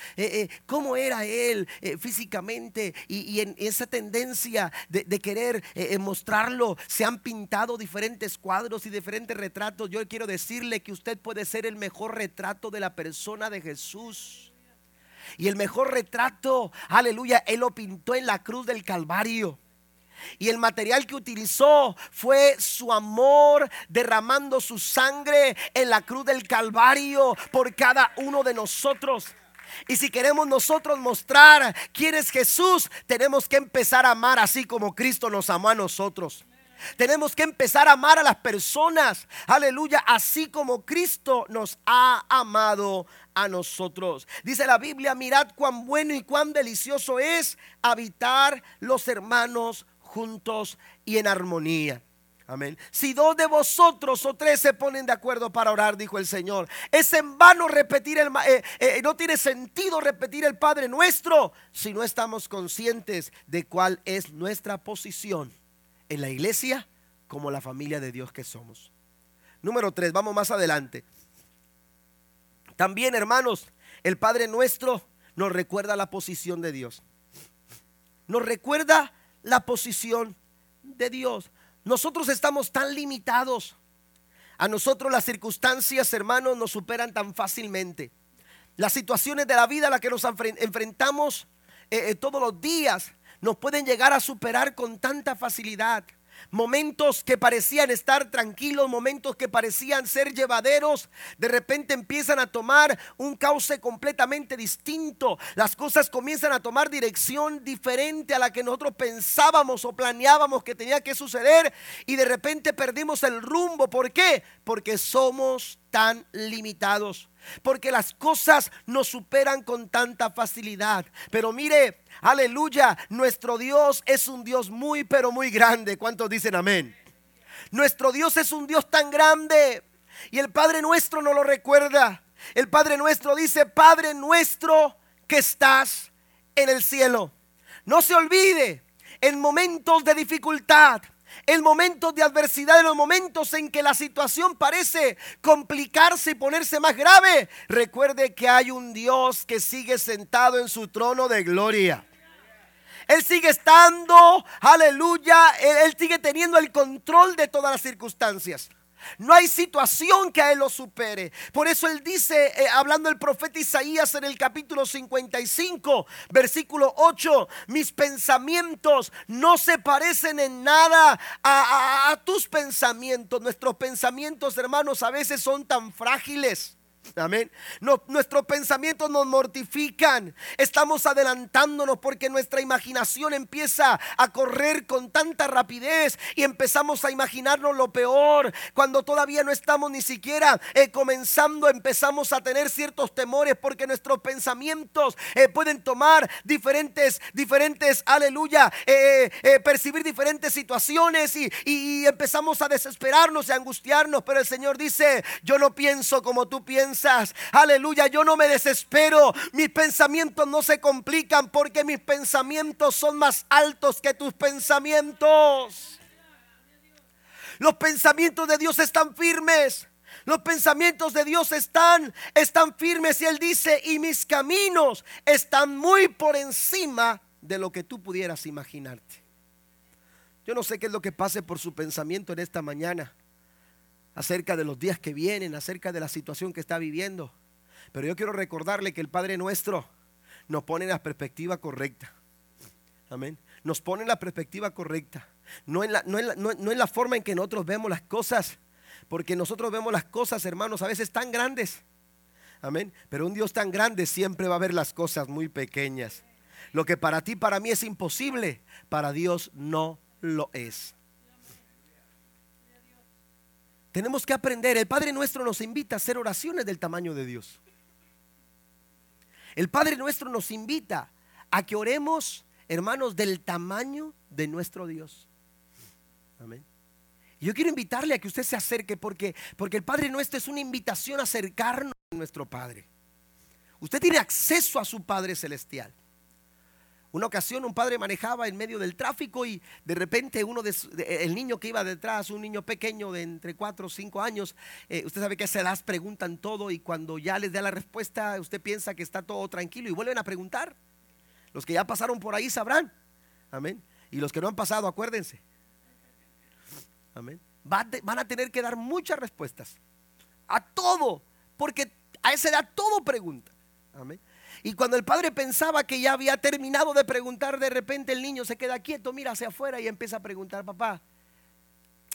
cómo era Él físicamente y, en esa tendencia de, de querer mostrarlo, se han pintado diferentes cuadros y diferentes retratos. Yo quiero decirle que usted puede ser el mejor retrato de la persona de Jesús. Y el mejor retrato, aleluya, Él lo pintó en la cruz del Calvario. Y el material que utilizó fue su amor derramando su sangre en la cruz del Calvario por cada uno de nosotros. Y si queremos nosotros mostrar quién es Jesús, tenemos que empezar a amar así como Cristo nos amó a nosotros. Tenemos que empezar a amar a las personas, aleluya, así como Cristo nos ha amado a nosotros. Dice la Biblia, mirad cuán bueno y cuán delicioso es habitar los hermanos juntos y en armonía. Amén. Si dos de vosotros o tres se ponen de acuerdo para orar, dijo el Señor, es en vano repetir el, eh, eh, no tiene sentido repetir el Padre nuestro si no estamos conscientes de cuál es nuestra posición en la iglesia como la familia de Dios que somos. Número tres, vamos más adelante. También, hermanos, el Padre nuestro nos recuerda la posición de Dios. Nos recuerda la posición de Dios. Nosotros estamos tan limitados. A nosotros las circunstancias, hermanos, nos superan tan fácilmente. Las situaciones de la vida a las que nos enfrentamos eh, eh, todos los días nos pueden llegar a superar con tanta facilidad. Momentos que parecían estar tranquilos, momentos que parecían ser llevaderos, de repente empiezan a tomar un cauce completamente distinto. Las cosas comienzan a tomar dirección diferente a la que nosotros pensábamos o planeábamos que tenía que suceder y de repente perdimos el rumbo. ¿Por qué? Porque somos tan limitados porque las cosas nos superan con tanta facilidad. Pero mire, aleluya, nuestro Dios es un Dios muy, pero muy grande. ¿Cuántos dicen amén? Nuestro Dios es un Dios tan grande y el Padre nuestro no lo recuerda. El Padre nuestro dice, Padre nuestro que estás en el cielo. No se olvide, en momentos de dificultad, en momentos de adversidad, en los momentos en que la situación parece complicarse y ponerse más grave, recuerde que hay un Dios que sigue sentado en su trono de gloria. Él sigue estando, aleluya, él, sigue teniendo el control de todas las circunstancias. No hay situación que a él lo supere. Por eso él dice, eh, hablando el profeta Isaías en el capítulo 55, versículo 8, mis pensamientos no se parecen en nada a tus pensamientos. Nuestros pensamientos, hermanos, a veces son tan frágiles. Amén. nuestros pensamientos nos mortifican. Estamos adelantándonos porque nuestra imaginación empieza a correr con tanta rapidez y empezamos a imaginarnos lo peor. Cuando todavía no estamos ni siquiera eh, comenzando, empezamos a tener ciertos temores porque nuestros pensamientos eh, pueden tomar diferentes, diferentes, aleluya, eh, percibir diferentes situaciones y, y empezamos a desesperarnos y a angustiarnos. Pero el Señor dice, yo no pienso como tú piensas Aleluya, yo no me desespero. Mis pensamientos no se complican porque mis pensamientos son más altos que tus pensamientos. Los pensamientos de Dios están firmes. Los pensamientos de Dios están, están firmes y Él dice, y mis caminos están muy por encima de lo que tú pudieras imaginarte. Yo no sé qué es lo que pase por su pensamiento en esta mañana, acerca de los días que vienen, acerca de la situación que está viviendo. Pero yo quiero recordarle que el Padre nuestro nos pone en la perspectiva correcta. Amén. Nos pone en la perspectiva correcta. No en la, no en la forma en que nosotros vemos las cosas, porque nosotros vemos las cosas, hermanos, a veces tan grandes. Amén. Pero un Dios tan grande siempre va a ver las cosas muy pequeñas. Lo que para ti, para mí es imposible, para Dios no lo es. Tenemos que aprender. El Padre nuestro nos invita a hacer oraciones del tamaño de Dios. El Padre nuestro nos invita a que oremos, hermanos, del tamaño de nuestro Dios. Amén. Yo quiero invitarle a que usted se acerque porque, porque el Padre nuestro es una invitación a acercarnos a nuestro Padre. Usted tiene acceso a su Padre Celestial. Una ocasión un padre manejaba en medio del tráfico y de repente uno de, el niño que iba detrás, un niño pequeño de entre 4 o 5 años, eh, usted sabe que a esa edad preguntan todo y cuando ya les da la respuesta usted piensa que está todo tranquilo y vuelven a preguntar. Los que ya pasaron por ahí sabrán. Amén. Y los que no han pasado, acuérdense. Amén. Van a tener que dar muchas respuestas. A todo. Porque a esa edad todo pregunta. Amén. Y cuando el padre pensaba que ya había terminado de preguntar, de repente el niño se queda quieto, mira hacia afuera y empieza a preguntar, papá,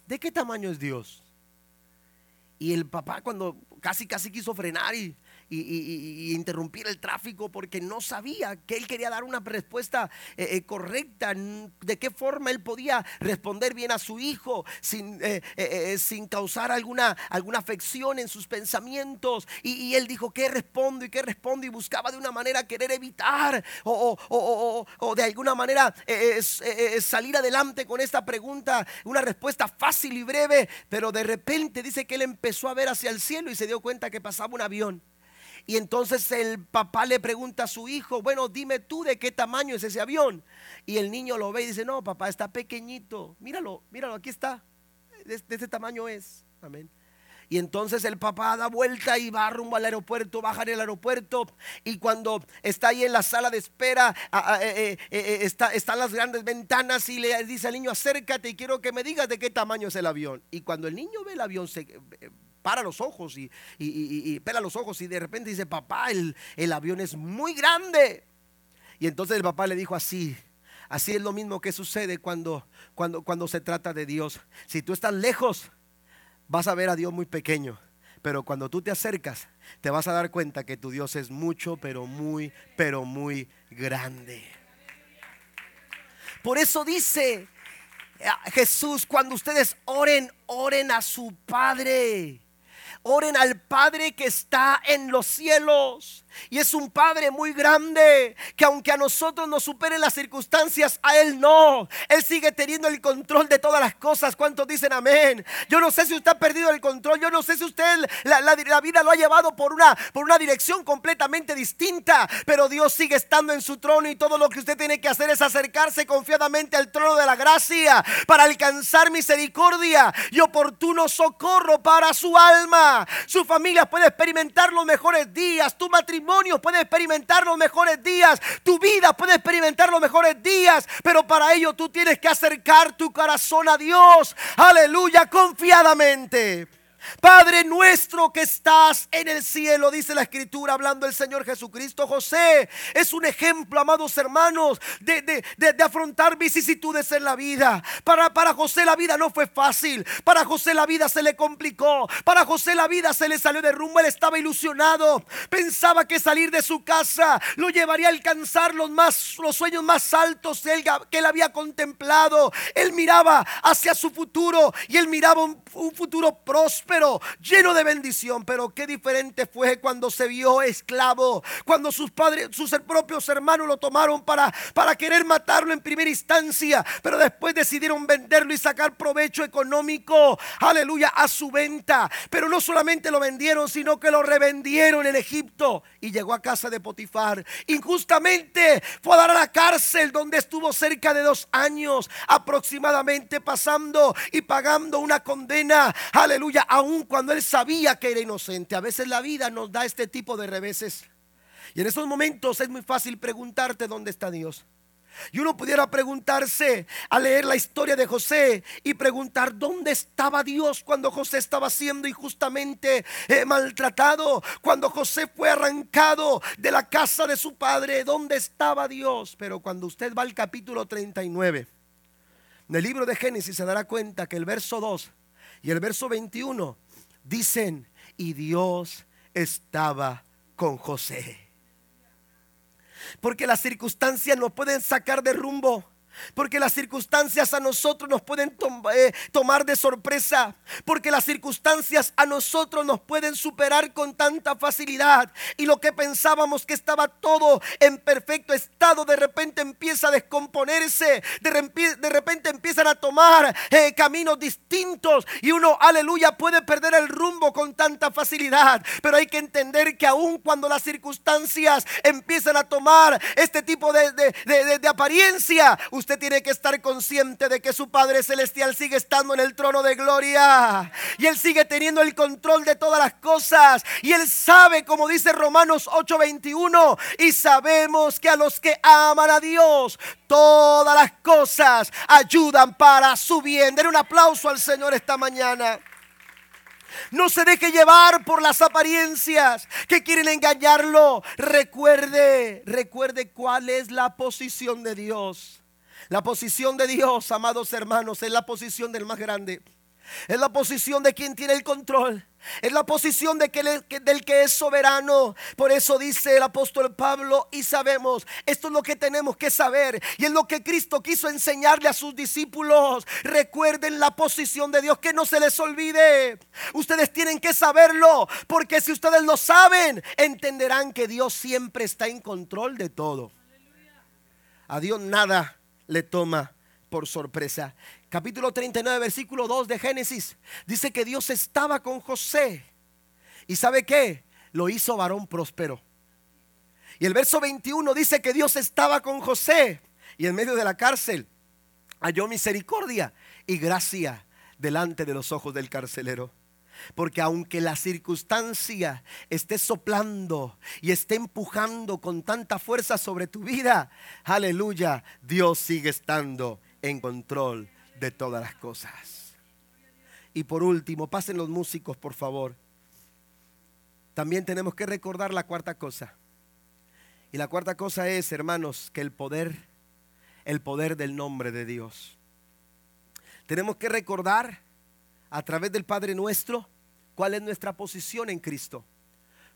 ¿de qué tamaño es Dios? Y el papá cuando casi casi quiso frenar y y, interrumpir el tráfico porque no sabía que él quería dar una respuesta eh, eh, correcta, de qué forma él podía responder bien a su hijo sin, eh, sin causar alguna, alguna afección en sus pensamientos. Y, él dijo, ¿qué respondo y qué respondo? Y buscaba de una manera querer evitar o, o de alguna manera salir adelante con esta pregunta, una respuesta fácil y breve, pero de repente dice que él empezó a ver hacia el cielo y se dio cuenta que pasaba un avión. Y entonces el papá le pregunta a su hijo, bueno, dime tú de qué tamaño es ese avión. Y el niño lo ve y dice, no, papá, está pequeñito. Míralo, míralo, aquí está. De, este tamaño es. Amén. Y entonces el papá da vuelta y va rumbo al aeropuerto, baja en el aeropuerto. Y cuando está ahí en la sala de espera, eh, eh, eh, está, están las grandes ventanas y le dice al niño, acércate y quiero que me digas de qué tamaño es el avión. Y cuando el niño ve el avión, se, para los ojos y, y, pela los ojos y de repente dice, papá, el, el avión es muy grande. Y entonces el papá le dijo así, así es lo mismo que sucede cuando, cuando, cuando se trata de Dios. Si tú estás lejos, vas a ver a Dios muy pequeño. Pero cuando tú te acercas, te vas a dar cuenta que tu Dios es mucho, pero muy, pero muy grande. Por eso dice eh, Jesús, cuando ustedes oren, oren a su Padre. Oren al Padre que está en los cielos. Y es un Padre muy grande que aunque a nosotros nos superen las circunstancias, a Él no. Él sigue teniendo el control de todas las cosas. ¿Cuántos dicen amén? Yo no sé si usted ha perdido el control. Yo no sé si usted la, vida lo ha llevado por una, por una dirección completamente distinta. Pero Dios sigue estando en su trono y todo lo que usted tiene que hacer es acercarse confiadamente al trono de la gracia para alcanzar misericordia y oportuno socorro para su alma. Su familia puede experimentar los mejores días. Tu matrimonio puede experimentar los mejores días, tu vida puede experimentar los mejores días, pero para ello tú tienes que acercar tu corazón a Dios, aleluya, confiadamente. Padre nuestro que estás en el cielo, dice la escritura, hablando el Señor Jesucristo. José es un ejemplo, amados hermanos, de, afrontar vicisitudes en la vida. Para, para José la vida no fue fácil. Para José la vida se le complicó. Para José la vida se le salió de rumbo. Él estaba ilusionado. Pensaba que salir de su casa lo llevaría a alcanzar los, más, los sueños más altos que él había contemplado. Él miraba hacia su futuro y él miraba un futuro próspero próspero, lleno de bendición. Pero qué diferente fue cuando se vio esclavo, cuando sus padres, sus propios hermanos lo tomaron para, para querer matarlo en primera instancia, pero después decidieron venderlo y sacar provecho económico, aleluya, a su venta. Pero no solamente lo vendieron, sino que lo revendieron en Egipto y llegó a casa de Potifar. Injustamente fue a dar a la cárcel donde estuvo cerca de dos años aproximadamente pasando y pagando una condena, aleluya, aun cuando él sabía que era inocente. A veces la vida nos da este tipo de reveses. Y en esos momentos es muy fácil preguntarte dónde está Dios. Y uno pudiera preguntarse a leer la historia de José y preguntar dónde estaba Dios cuando José estaba siendo injustamente eh, maltratado, cuando José fue arrancado de la casa de su padre, dónde estaba Dios. Pero cuando usted va al capítulo 39 del libro de Génesis se dará cuenta que el verso 2 y el verso 21 dicen, y Dios estaba con José. Porque las circunstancias nos pueden sacar de rumbo. Porque las circunstancias a nosotros nos pueden eh, tomar de sorpresa. Porque las circunstancias a nosotros nos pueden superar con tanta facilidad. Y lo que pensábamos que estaba todo en perfecto estado, de repente empieza a descomponerse. De, repente empiezan a tomar eh, caminos distintos. Y uno, aleluya, puede perder el rumbo con tanta facilidad. Pero hay que entender que aun cuando las circunstancias empiezan a tomar este tipo de, de apariencia, usted tiene que estar consciente de que su Padre Celestial sigue estando en el trono de gloria. Y Él sigue teniendo el control de todas las cosas. Y Él sabe, como dice Romanos 8:21, y sabemos que a los que aman a Dios, todas las cosas ayudan para su bien. Den un aplauso al Señor esta mañana. No se deje llevar por las apariencias que quieren engañarlo. Recuerde, recuerde cuál es la posición de Dios. La posición de Dios, amados hermanos, es la posición del más grande. Es la posición de quien tiene el control. Es la posición de que del que es soberano. Por eso dice el apóstol Pablo y sabemos, esto es lo que tenemos que saber. Y es lo que Cristo quiso enseñarle a sus discípulos. Recuerden la posición de Dios, que no se les olvide. Ustedes tienen que saberlo, porque si ustedes lo saben, entenderán que Dios siempre está en control de todo. A Dios nada le toma por sorpresa. Capítulo 39, versículo 2 de Génesis. Dice que Dios estaba con José. ¿Y sabe qué? Lo hizo varón próspero. Y el verso 21 dice que Dios estaba con José. Y en medio de la cárcel halló misericordia y gracia delante de los ojos del carcelero. Porque aunque la circunstancia esté soplando y esté empujando con tanta fuerza sobre tu vida, aleluya, Dios sigue estando en control de todas las cosas. Y por último, pasen los músicos, por favor. También tenemos que recordar la cuarta cosa. Y la cuarta cosa es, hermanos, que el poder, el poder del nombre de Dios. Tenemos que recordar a través del Padre nuestro cuál es nuestra posición en Cristo.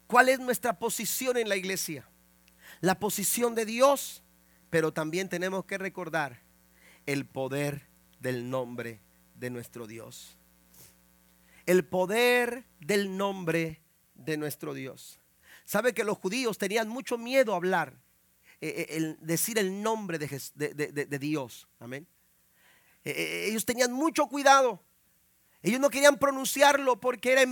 ¿Cuál es nuestra posición en la iglesia? La posición de Dios, pero también tenemos que recordar el poder del nombre de nuestro Dios. El poder del nombre de nuestro Dios. Sabe que los judíos tenían mucho miedo a hablar, eh, eh, el decir el nombre de, Dios. Amén. Eh, ellos tenían mucho cuidado. Ellos no querían pronunciarlo porque era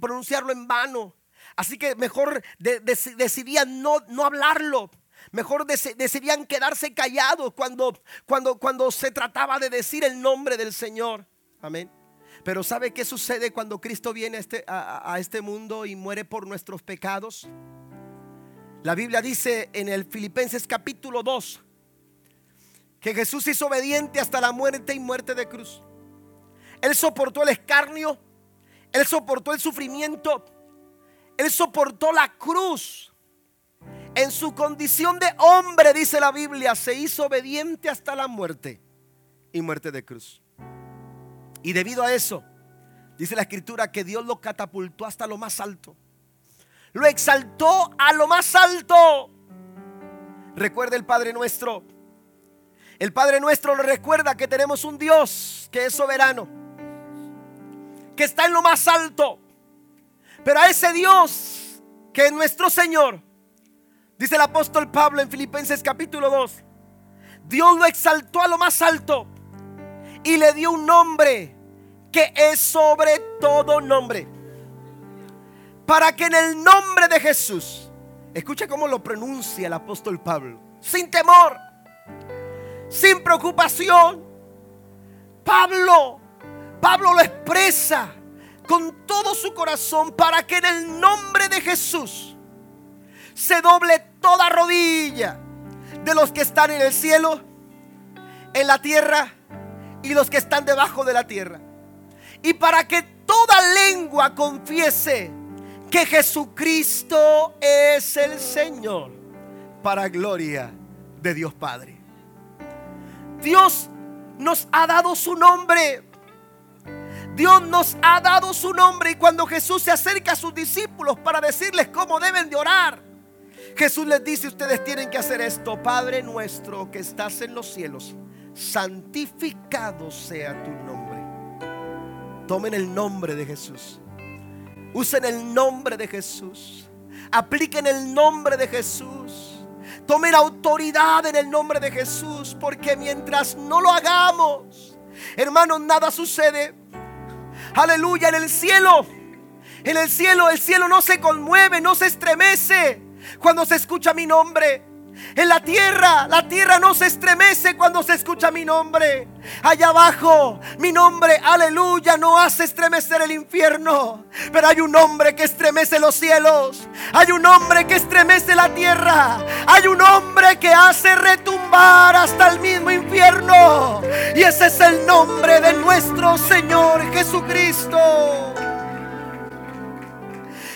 pronunciarlo en vano. Así que mejor decidían no, no hablarlo. Mejor decidían quedarse callados cuando, cuando, cuando se trataba de decir el nombre del Señor. Amén. Pero ¿sabe qué sucede cuando Cristo viene a este, a este mundo y muere por nuestros pecados? La Biblia dice en el Filipenses capítulo 2 que Jesús hizo obediente hasta la muerte y muerte de cruz. Él soportó el escarnio. Él soportó el sufrimiento. Él soportó la cruz. En su condición de hombre, dice la Biblia, se hizo obediente hasta la muerte y muerte de cruz. Y debido a eso, dice la escritura que Dios lo catapultó hasta lo más alto. Lo exaltó a lo más alto. Recuerda el Padre nuestro. El Padre nuestro lo recuerda que tenemos un Dios que es soberano que está en lo más alto. Pero a ese Dios que es nuestro Señor, dice el apóstol Pablo en Filipenses capítulo 2, Dios lo exaltó a lo más alto y le dio un nombre que es sobre todo nombre. Para que en el nombre de Jesús, escucha cómo lo pronuncia el apóstol Pablo, sin temor, sin preocupación, Pablo, Pablo lo expresa con todo su corazón para que en el nombre de Jesús se doble toda rodilla de los que están en el cielo, en la tierra y los que están debajo de la tierra. Y para que toda lengua confiese que Jesucristo es el Señor, para gloria de Dios Padre. Dios nos ha dado su nombre. Dios nos ha dado su nombre y cuando Jesús se acerca a sus discípulos para decirles cómo deben de orar, Jesús les dice, ustedes tienen que hacer esto, Padre nuestro que estás en los cielos, santificado sea tu nombre. Tomen el nombre de Jesús. Usen el nombre de Jesús. Apliquen el nombre de Jesús. Tomen autoridad en el nombre de Jesús. Porque mientras no lo hagamos, hermanos, nada sucede. Aleluya, en el cielo. En el cielo, el cielo no se conmueve, no se estremece cuando se escucha mi nombre. En la tierra, la tierra no se estremece cuando se escucha mi nombre. Allá abajo, mi nombre, aleluya, no hace estremecer el infierno. Pero hay un hombre que estremece los cielos. Hay un hombre que estremece la tierra. Hay un hombre que hace retumbar hasta el mismo infierno. Y ese es el nombre de nuestro Señor Jesucristo.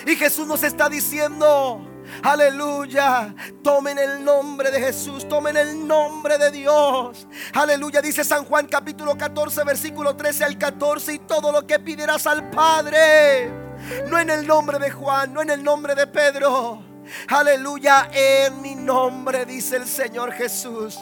Y Jesús nos está diciendo, Aleluya. Tomen el nombre de Jesús. Tomen el nombre de Dios. Aleluya. Dice San Juan capítulo 14, versículo 13 al 14. Y todo lo que pidirás al Padre. No en el nombre de Juan, no en el nombre de Pedro Aleluya, en mi nombre, dice el Señor Jesús.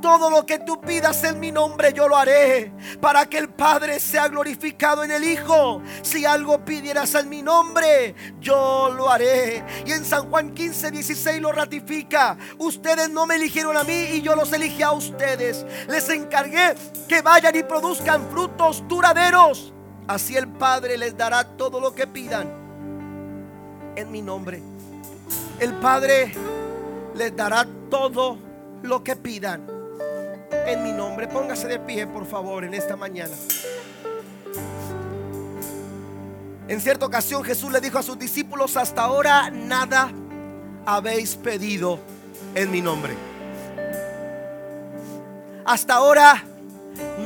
Todo lo que tú pidas en mi nombre yo lo haré para que el Padre sea glorificado en el Hijo. Si algo pidieras en mi nombre, yo lo haré. Y en San Juan 15, 16 lo ratifica. Ustedes no me eligieron a mí y yo los elegí a ustedes. Les encargué que vayan y produzcan frutos duraderos. Así el Padre les dará todo lo que pidan en mi nombre el Padre les dará todo lo que pidan en mi nombre. Póngase de pie, por favor, en esta mañana. En cierta ocasión Jesús le dijo a sus discípulos, hasta ahora nada habéis pedido en mi nombre. Hasta ahora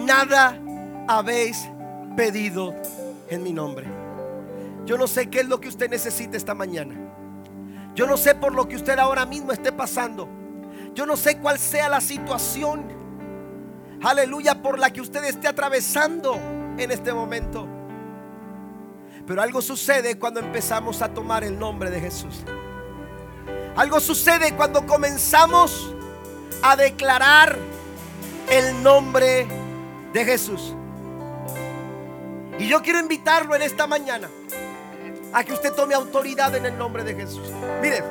nada habéis pedido en mi nombre. Yo no sé qué es lo que usted necesita esta mañana. Yo no sé por lo que usted ahora mismo esté pasando. Yo no sé cuál sea la situación. Aleluya, por la que usted esté atravesando en este momento. Pero algo sucede cuando empezamos a tomar el nombre de Jesús. Algo sucede cuando comenzamos a declarar el nombre de Jesús. Y yo quiero invitarlo en esta mañana a que usted tome autoridad en el nombre de Jesús. Mire,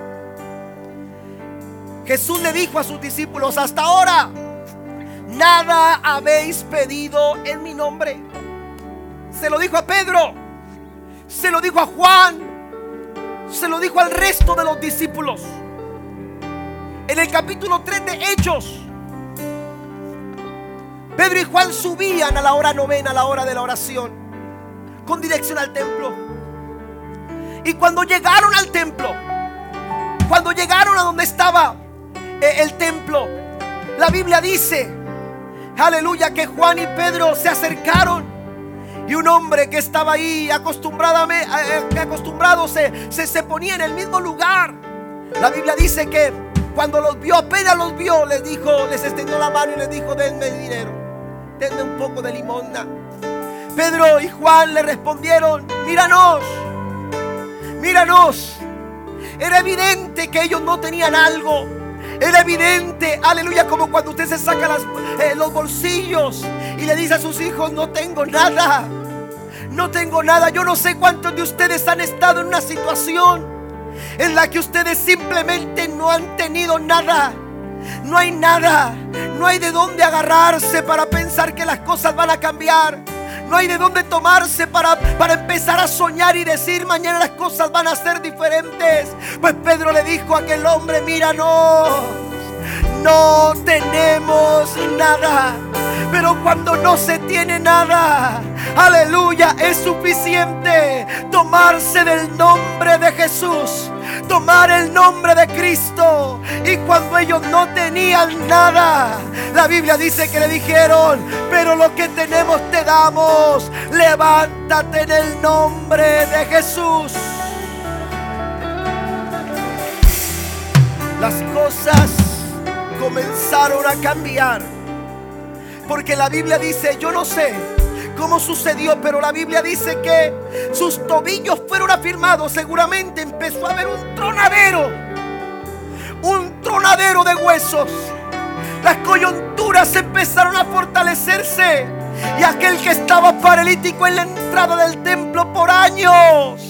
Jesús le dijo a sus discípulos, hasta ahora nada habéis pedido en mi nombre. Se lo dijo a Pedro, se lo dijo a Juan, se lo dijo al resto de los discípulos. En el capítulo 3 de Hechos, Pedro y Juan subían a la hora novena, a la hora de la oración, con dirección al templo. Y cuando llegaron al templo, cuando llegaron a donde estaba eh, el templo, la Biblia dice, aleluya, que Juan y Pedro se acercaron. Y un hombre que estaba ahí acostumbrado, eh, acostumbrado se, se, se ponía en el mismo lugar. La Biblia dice que cuando los vio, apenas los vio, les dijo, les extendió la mano y les dijo, denme dinero, denme un poco de limosna. Pedro y Juan le respondieron, míranos míranos. Era evidente que ellos no tenían algo. Era evidente, aleluya, como cuando usted se saca eh, los bolsillos y le dice a sus hijos, no tengo nada. no tengo nada. Yo no sé cuántos de ustedes han estado en una situación en la que ustedes simplemente no han tenido nada. No hay nada. No hay de dónde agarrarse para pensar que las cosas van a cambiar. No hay de dónde tomarse para, para empezar a soñar y decir mañana las cosas van a ser diferentes. Pues Pedro le dijo a aquel hombre, mira, no no tenemos nada. Pero cuando no se tiene nada, aleluya, es suficiente tomarse del nombre de Jesús, tomar el nombre de Cristo. Y cuando ellos no tenían nada, la Biblia dice que le dijeron, pero lo que tenemos te damos, levántate en el nombre de Jesús. Las cosas comenzaron a cambiar. Porque la Biblia dice, yo no sé cómo sucedió, pero la Biblia dice que sus tobillos fueron afirmados. Seguramente empezó a haber un tronadero, un tronadero de huesos. Las coyunturas empezaron a fortalecerse. Y aquel que estaba paralítico en la entrada del templo por años.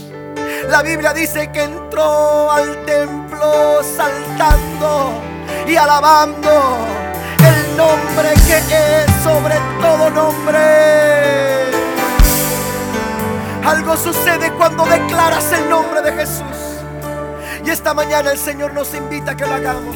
La Biblia dice que entró al templo saltando y alabando el nombre que es sobre todo nombre. Algo sucede cuando declaras el nombre de Jesús. Y esta mañana el Señor nos invita a que lo hagamos.